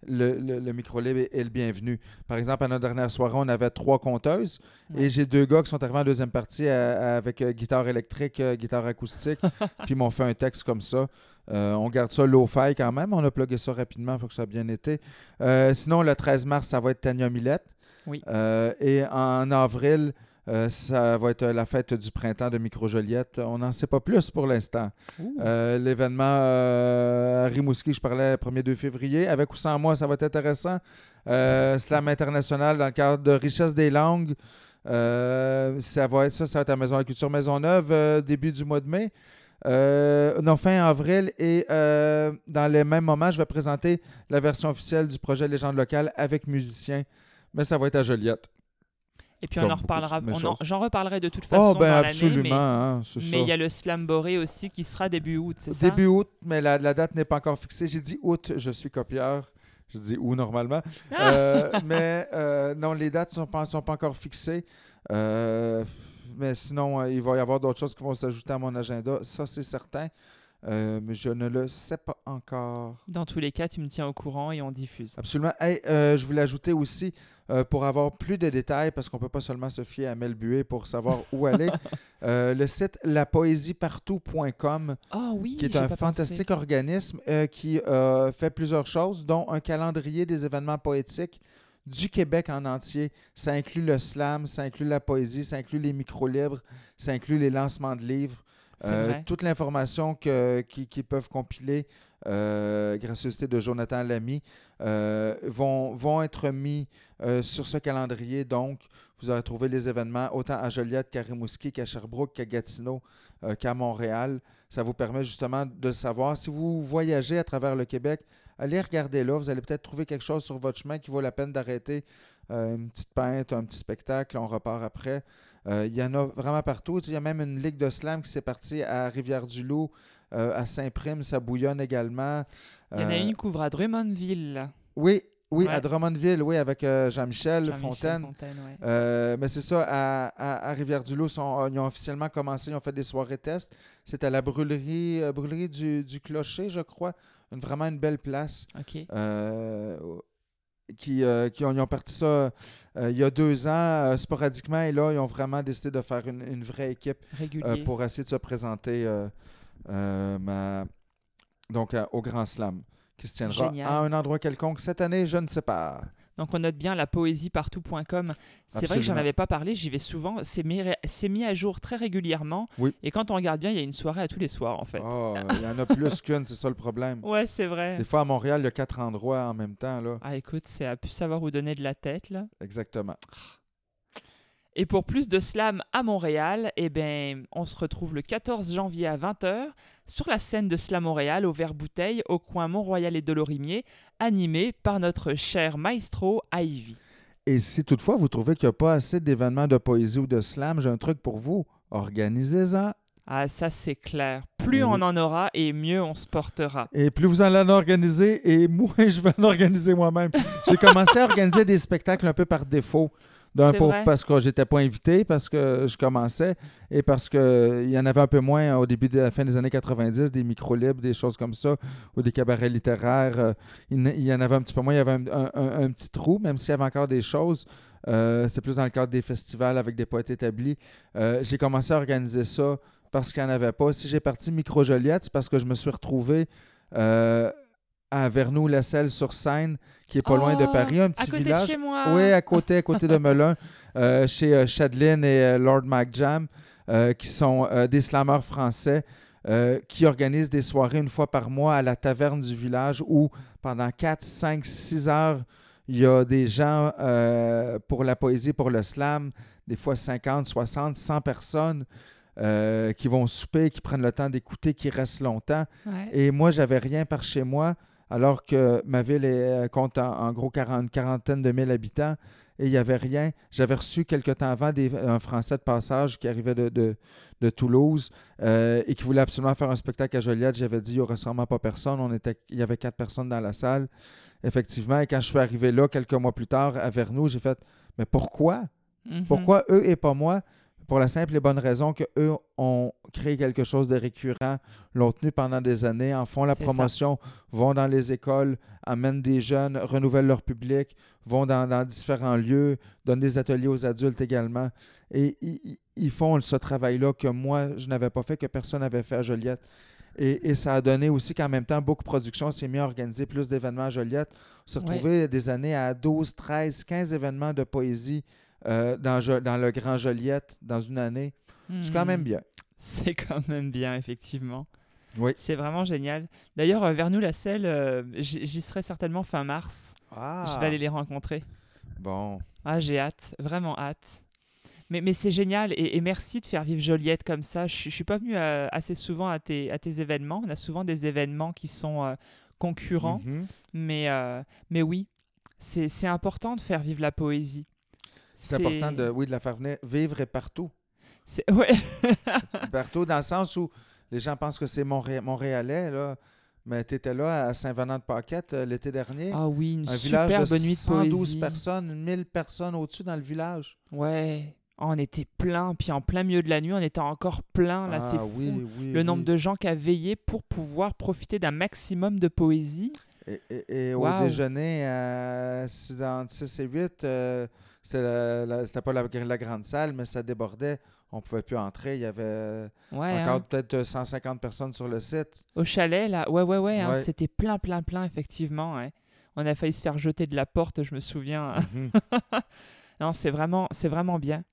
le, le- le micro libre est, est le bienvenu. Par exemple, à notre dernière soirée, on avait trois conteuses Ouais. et j'ai deux gars qui sont arrivés en deuxième partie à- à- avec euh, guitare électrique, euh, guitare acoustique, (laughs) puis ils m'ont fait un texte comme ça. Euh, on garde ça low-fi quand même. On a plugué ça rapidement pour que ça a bien été. Sinon, le 13 mars, ça va être Tania Millette. Oui. Et en avril, euh, ça va être la fête du printemps de Micro-Joliette. On n'en sait pas plus pour l'instant. Euh, L'événement euh, à Rimouski, je parlais, 1er 2 février. Avec ou sans moi, ça va être intéressant. Slam international dans le cadre de Richesse des langues. Ça va être ça, ça va être à Maison de la Culture Maisonneuve, début du mois de mai. Euh, non, fin avril. Et euh, dans les mêmes moments, je vais présenter la version officielle du projet Légende locale avec musiciens. Mais ça va être à Joliette. Et puis on comme en reparlera. J'en reparlerai de toute façon Oh, ben dans absolument. mais hein, mais il y a le Slamboree aussi qui sera début août, c'est ça? Début août, mais la, la date n'est pas encore fixée. J'ai dit août, je suis copieur. Je dis où normalement. Ah! Euh, mais euh, non, les dates ne sont pas, sont pas encore fixées. Euh, mais sinon, il va y avoir d'autres choses qui vont s'ajouter à mon agenda. Ça, c'est certain. Euh, mais je ne le sais pas encore. Dans tous les cas, tu me tiens au courant et on diffuse. Absolument. Hey, euh, je voulais ajouter aussi, euh, pour avoir plus de détails, parce qu'on ne peut pas seulement se fier à Mel Buet pour savoir où aller, (laughs) euh, le site lapoésiepartout.com Ah oui, qui est un fantastique organisme euh, qui fait plusieurs choses, dont un calendrier des événements poétiques du Québec en entier. Ça inclut le slam, ça inclut la poésie, ça inclut les micros libres, ça inclut les lancements de livres. Euh, toute l'information qui- qu'ils peuvent compiler, euh, gracieuseté de Jonathan Lamy, euh, vont, vont être mis euh, sur ce calendrier. Donc, vous aurez trouvé les événements autant à Joliette qu'à Rimouski, qu'à Sherbrooke, qu'à Gatineau, qu'à Montréal. Ça vous permet justement de le savoir. Si vous voyagez à travers le Québec, allez regarder là. Vous allez peut-être trouver quelque chose sur votre chemin qui vaut la peine d'arrêter. Une petite peinte, un petit spectacle, on repart après. Euh, Il y en a vraiment partout. Il y a même une ligue de slam qui s'est partie à Rivière-du-Loup, euh, à Saint-Prime, ça bouillonne également. Il y en a Euh, une qui ouvre à Drummondville. Oui, oui, Ouais. à Drummondville, oui, avec euh, Jean-Michel Jean-Michel Fontaine. Fontaine, ouais. Euh, mais c'est ça, à, à- à Rivière-du-Loup, ils ont officiellement commencé, ils ont fait des soirées tests. C'est à la brûlerie, euh, brûlerie du, du Clocher, je crois. Une, vraiment une belle place. OK. Qui, euh, qui ont, ils ont parti ça euh, il y a deux ans, euh, sporadiquement, et là, ils ont vraiment décidé de faire une, une vraie équipe pour essayer de se présenter ma- donc, au Grand Slam, qui se tiendra Génial. à un endroit quelconque cette année, je ne sais pas. Donc on note bien la poésiepartout.com. C'est vrai que j'en avais pas parlé, j'y vais souvent. C'est mis, mis à jour très régulièrement. Oui. Et quand on regarde bien, il y a une soirée à tous les soirs en fait. Oh, il y en a plus qu'une, c'est ça le problème. Ouais, c'est vrai. Des fois, à Montréal, il y a quatre endroits en même temps. Là. Ah écoute, c'est à plus savoir où donner de la tête là. Exactement. Et pour plus de slam à Montréal, eh ben, on se retrouve le 14 janvier à 20h sur la scène de Slam Montréal au Vert Bouteille au coin Mont-Royal et Dolorimier, animé par notre cher maestro Ivy. Et si toutefois vous trouvez qu'il n'y a pas assez d'événements de poésie ou de slam, j'ai un truc pour vous. Organisez-en. Ah ça c'est clair. Plus Eh on en aura et mieux on se portera. Et plus vous en allez en organiser, et (laughs) moins je vais en organiser moi-même. J'ai commencé à organiser des spectacles un peu par défaut. D'un C'est pour vrai? parce que j'étais pas invité, parce que je commençais, et parce qu'il y en avait un peu moins au début de la fin des années 90, des micros libres, des choses comme ça, ou des cabarets littéraires. euh, il, y en avait un petit peu moins, il y avait un, un- un- un petit trou, même s'il y avait encore des choses. Euh, C'était plus dans le cadre des festivals avec des poètes établis. Euh, j'ai commencé à organiser ça parce qu'il n'y en avait pas. Si j'ai parti Micro Joliette, c'est parce que je me suis retrouvé euh, à Vernoux-la-Selle sur Seine, qui est pas loin de Oh, Paris, un à petit côté village. de chez moi. Oui, à côté, à côté de Melun, euh, chez euh, Chadlin et euh, Lord Mac Jam, euh, qui sont des slammeurs français qui organisent des soirées une fois par mois à la taverne du village où pendant 4, 5, 6 heures, il y a des gens pour la poésie, pour le slam, des fois 50, 60, 100 personnes euh, qui vont souper, qui prennent le temps d'écouter, qui restent longtemps. Ouais. Et moi, j'avais rien par chez moi, alors que ma ville est, euh, compte en, en gros 40 une quarantaine de mille habitants et il n'y avait rien. J'avais reçu quelque temps avant des- un Français de passage qui arrivait de, de- de Toulouse euh, et qui voulait absolument faire un spectacle à Joliette. J'avais dit, il n'y aura sûrement pas personne. On était, il y avait quatre personnes dans la salle, effectivement. Et quand je suis arrivé là, quelques mois plus tard, à Vernou, j'ai fait, mais pourquoi? Mhm. Pourquoi eux et pas moi? Pour la simple et bonne raison que eux ont créé quelque chose de récurrent, l'ont tenu pendant des années, en font la ça. promotion, vont dans les écoles, amènent des jeunes, renouvellent leur public, vont dans, dans différents lieux, donnent des ateliers aux adultes également. Et ils, font ce travail-là que moi, je n'avais pas fait, que personne n'avait fait à Joliette. Et, et ça a donné aussi qu'en même temps, beaucoup de productions s'est mis à organiser plus d'événements à Joliette. On s'est retrouvé des années à 12, 13, 15 événements de poésie euh, dans, le Grand Joliette dans une année. C'est quand même Mhm. bien. (laughs) C'est quand même bien, effectivement. Oui. C'est vraiment génial. D'ailleurs, euh, vers nous, la selle, euh, j'y serai certainement fin mars. Ah, Je vais aller les rencontrer. bon. Ah, j'ai hâte, vraiment hâte. Mais, mais c'est génial et, et merci de faire vivre Joliette comme ça. Je, je suis pas venu euh, assez souvent à tes, à tes événements. On a souvent des événements qui sont euh, concurrents. Mhm. Mais, mais oui, c'est important de faire vivre la poésie. C'est important de, oui, de la faire venir vivre et partout. c'est- Ouais, (laughs) partout, dans le sens où les gens pensent que c'est Montré- Montréalais, là. Mais tu étais là à Saint-Venant-de-Paquette euh, l'été dernier. ah oui, une un village de nuit de 112 poésie. personnes, 1000 personnes au-dessus dans le village. Ouais, Oh, on était plein, puis en plein milieu de la nuit, on était encore plein. Là, ah c'est fou. oui, oui. Le nombre de gens qui a veillé pour pouvoir profiter d'un maximum de poésie. Et, et- et au déjeuner à 6, entre 6 et 8, euh, c'était la- la- c'était pas la, la grande salle, mais ça débordait. On pouvait plus entrer. Il y avait Ouais, encore hein. peut-être 150 personnes sur le site. Au chalet, là, ouais, ouais, ouais, hein, c'était plein, plein, plein, effectivement. ouais. On a failli se faire jeter de la porte, je me souviens. Mhm. (laughs) non, c'est vraiment, c'est vraiment bien.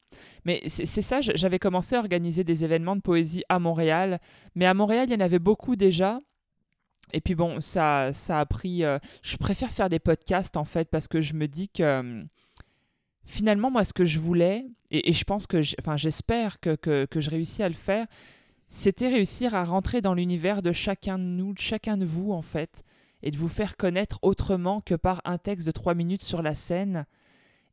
Mais c'est ça, j'avais commencé à organiser des événements de poésie à Montréal. Mais à Montréal, il y en avait beaucoup déjà. Et puis bon, ça, ça a pris. euh, je préfère faire des podcasts en fait parce que je me dis que hum, finalement, moi, ce que je voulais, et, je pense que, enfin, j'espère que, que, je réussis à le faire, c'était réussir à rentrer dans l'univers de chacun de nous, de chacun de vous en fait, et de vous faire connaître autrement que par un texte de trois minutes sur la scène.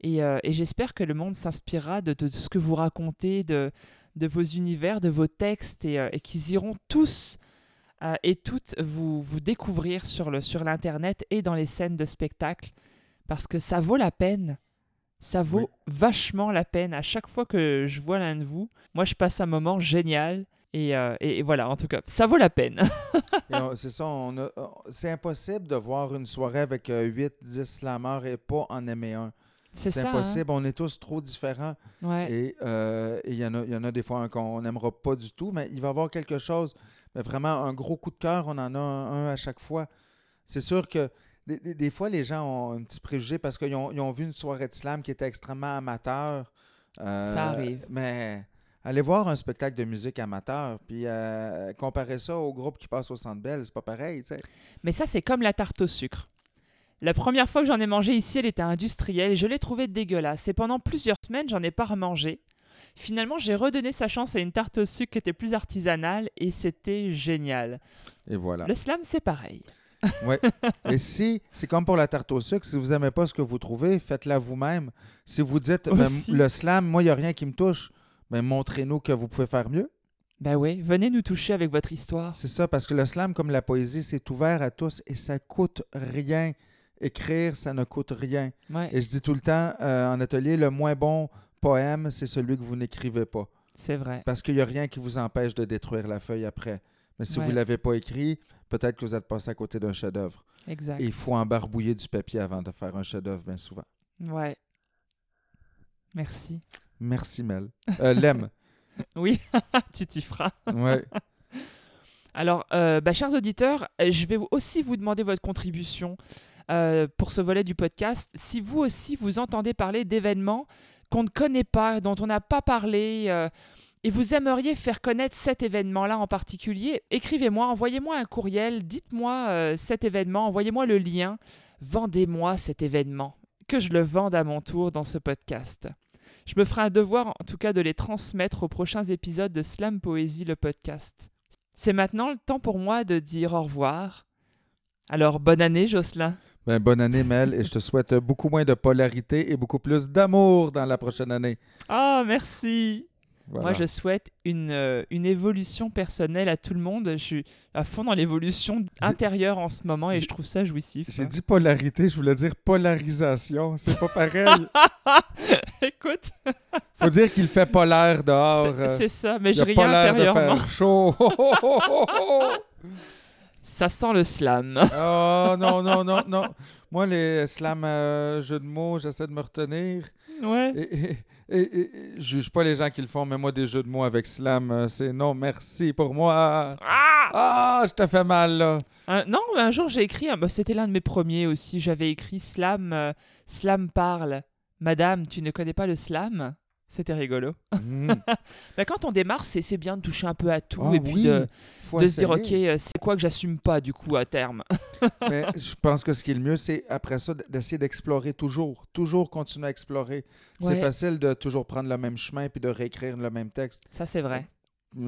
Et, euh, j'espère que le monde s'inspirera de, ce que vous racontez, de, de vos univers, de vos textes, et, euh, qu'ils iront tous euh, et toutes vous, vous découvrir sur le sur l'internet et dans les scènes de spectacle, parce que ça vaut la peine. Ça vaut Oui. vachement la peine. À chaque fois que je vois l'un de vous, moi je passe un moment génial. Et, euh, et- et voilà, en tout cas, ça vaut la peine. (laughs) C'est ça, c'est impossible de voir une soirée avec 8, 10 slammers et pas en aimer un. C'est hein. impossible, on est tous trop différents. Ouais. Et euh, il y, en a- il y en a des fois un qu'on n'aimera pas du tout, mais il va y avoir quelque chose. Mais vraiment, un gros coup de cœur, on en a un, un à chaque fois. C'est sûr que des, des- des fois, les gens ont un petit préjugé parce qu'ils ont, ils ont vu une soirée de slam qui était extrêmement amateur. Euh, Ça arrive. Mais allez voir un spectacle de musique amateur, puis euh, comparer ça au groupe qui passe au Centre Bell, c'est pas pareil, tu sais. Mais ça, c'est comme la tarte au sucre. La première fois que j'en ai mangé ici, elle était industrielle et je l'ai trouvée dégueulasse. Et pendant plusieurs semaines, j'en ai pas remangé. Finalement, j'ai redonné sa chance à une tarte au sucre qui était plus artisanale et c'était génial. Et voilà. Le slam, c'est pareil. (laughs) Et si, c'est comme pour la tarte au sucre, si vous n'aimez pas ce que vous trouvez, faites-la vous-même. Si vous dites, ben, le slam, moi, il n'y a rien qui me touche, ben, montrez-nous que vous pouvez faire mieux. Ben oui, venez nous toucher avec votre histoire. C'est ça, parce que le slam, comme la poésie, c'est ouvert à tous et ça coûte rien. Écrire, ça ne coûte rien. Ouais, Et je dis tout le temps euh, en atelier, le moins bon poème, c'est celui que vous n'écrivez pas. c'est vrai. Parce qu'il n'y a rien qui vous empêche de détruire la feuille après. Mais si Ouais. vous ne l'avez pas écrit, peut-être que vous êtes passé à côté d'un chef-d'œuvre. Exact. Et il faut embarbouiller du papier avant de faire un chef-d'œuvre, bien souvent. Ouais. Merci. Merci, Mel. Euh, Lem. (laughs) Oui, (laughs) tu t'y feras. Ouais. (laughs) Alors, euh, bah, chers auditeurs, euh, je vais aussi vous demander votre contribution euh, pour ce volet du podcast. Si vous aussi vous entendez parler d'événements qu'on ne connaît pas, dont on n'a pas parlé, et vous aimeriez faire connaître cet événement-là en particulier, écrivez-moi, envoyez-moi un courriel, dites-moi euh, cet événement, envoyez-moi le lien, vendez-moi cet événement, que je le vende à mon tour dans ce podcast. Je me ferai un devoir en tout cas de les transmettre aux prochains épisodes de Slam Poésie, le podcast. C'est maintenant le temps pour moi de dire au revoir. Alors, bonne année, Jocelyn. Ben, bonne année, Mel, et je te souhaite beaucoup moins de polarité et beaucoup plus d'amour dans la prochaine année. Ah, merci. Voilà. Moi, je souhaite une, euh, une évolution personnelle à tout le monde. Je suis à fond dans l'évolution intérieure en ce moment et je trouve ça jouissif. J'ai hein. dit polarité, je voulais dire polarisation. C'est pas pareil. (laughs) Écoute, (laughs) Faut dire qu'il fait polaire dehors. c'est euh, ça, mais je pas l'air de intérieurement. faire (laughs) chaud. Ça sent le slam. oh non, non, non, non. Moi, les slams euh, jeux de mots, j'essaie de me retenir. Ouais. Et, et, et- et- je juge pas les gens qui le font, mais moi, des jeux de mots avec slam, euh, c'est non, merci pour moi. Ah Ah, je te fais mal, là. Un- non, mais un jour j'ai écrit, un- bah, c'était l'un de mes premiers aussi, j'avais écrit Slam, euh, Slam parle. Madame, tu ne connais pas le slam? C'était rigolo. Mm. (laughs) Bah, quand on démarre, c'est bien de toucher un peu à tout Ah et puis oui, de, se dire, ok, euh, c'est quoi que j'assume pas du coup à terme? (laughs) Mais je pense que ce qui est le mieux, c'est après ça d'essayer d'explorer toujours. Toujours continuer à explorer. C'est facile de toujours prendre le même chemin puis de réécrire le même texte. Ça, c'est vrai.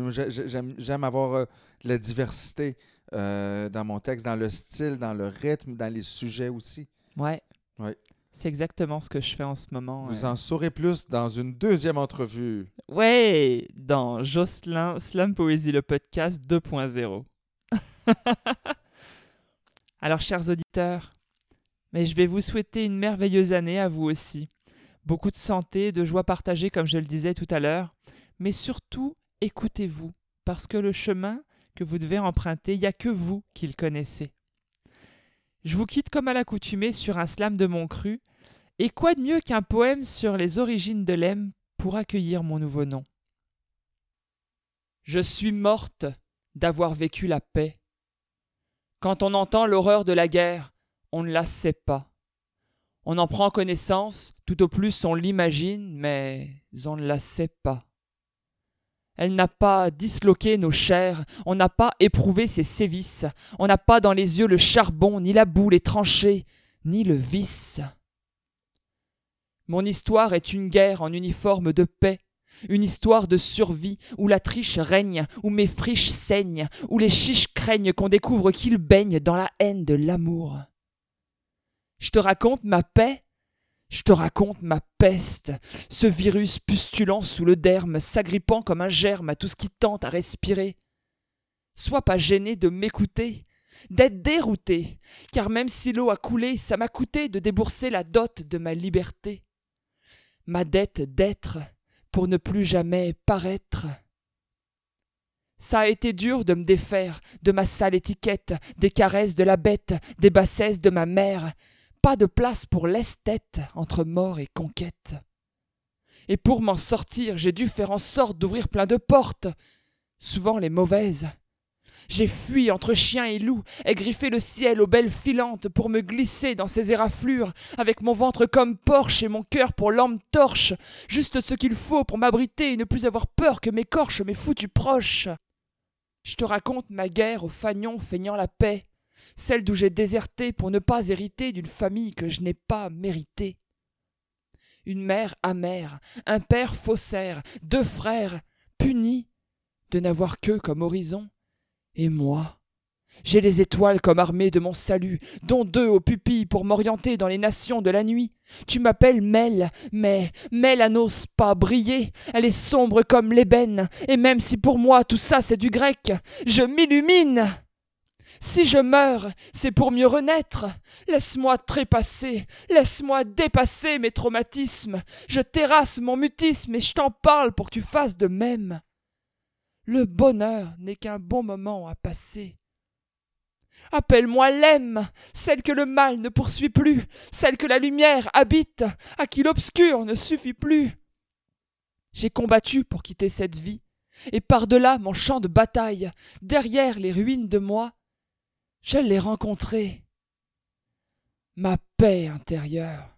J'ai- J'aime j'aime avoir euh, de la diversité euh, dans mon texte, dans le style, dans le rythme, dans les sujets aussi. Ouais. Ouais. C'est exactement ce que je fais en ce moment. Vous ouais. en saurez plus dans une deuxième entrevue. Ouais, dans Jocelyn Slam Poésie, le podcast 2.0. (laughs) Alors, chers auditeurs, mais je vais vous souhaiter une merveilleuse année à vous aussi. Beaucoup de santé, de joie partagée, comme je le disais tout à l'heure. Mais surtout, écoutez-vous, parce que le chemin que vous devez emprunter, il n'y a que vous qui le connaissez. Je vous quitte comme à l'accoutumée sur un slam de mon cru. Et quoi de mieux qu'un poème sur les origines de l'Em pour accueillir mon nouveau nom? Je suis morte d'avoir vécu la paix. Quand on entend l'horreur de la guerre, on ne la sait pas. On en prend connaissance, tout au plus on l'imagine, mais on ne la sait pas. Elle n'a pas disloqué nos chairs, on n'a pas éprouvé ses sévices, on n'a pas dans les yeux le charbon, ni la boue, les tranchées, ni le vice. Mon histoire est une guerre en uniforme de paix, une histoire de survie où la triche règne, où mes friches saignent, où les chiches craignent qu'on découvre qu'ils baignent dans la haine de l'amour. Je te raconte ma paix, je te raconte ma peste, ce virus pustulant sous le derme, s'agrippant comme un germe à tout ce qui tente à respirer. Sois pas gêné de m'écouter, d'être dérouté, car même si l'eau a coulé, ça m'a coûté de débourser la dot de ma liberté. Ma dette d'être pour ne plus jamais paraître. Ça a été dur de me défaire de ma sale étiquette, des caresses de la bête, des bassesses de ma mère. Pas de place pour l'esthète entre mort et conquête. Et pour m'en sortir, j'ai dû faire en sorte d'ouvrir plein de portes, souvent les mauvaises. J'ai fui entre chien et loup, et griffé le ciel aux belles filantes pour me glisser dans ces éraflures, avec mon ventre comme porche et mon cœur pour lampe torche, juste ce qu'il faut pour m'abriter et ne plus avoir peur que m'écorche mes foutus proches. Je te raconte ma guerre aux fagnons feignant la paix, celle d'où j'ai déserté pour ne pas hériter d'une famille que je n'ai pas méritée. Une mère amère, un père faussaire, deux frères punis de n'avoir qu'eux comme horizon. Et moi, j'ai les étoiles comme armée de mon salut, dont deux aux pupilles pour m'orienter dans les nations de la nuit. Tu m'appelles Mel, mais Mel n'ose pas briller, elle est sombre comme l'ébène, et même si pour moi tout ça c'est du grec, je m'illumine. Si je meurs, c'est pour mieux renaître. Laisse-moi trépasser, laisse-moi dépasser mes traumatismes. Je terrasse mon mutisme et je t'en parle pour que tu fasses de même. Le bonheur n'est qu'un bon moment à passer. Appelle-moi l'âme, celle que le mal ne poursuit plus, celle que la lumière habite, à qui l'obscur ne suffit plus. J'ai combattu pour quitter cette vie, et par-delà mon champ de bataille, derrière les ruines de moi, je l'ai rencontrée. Ma paix intérieure.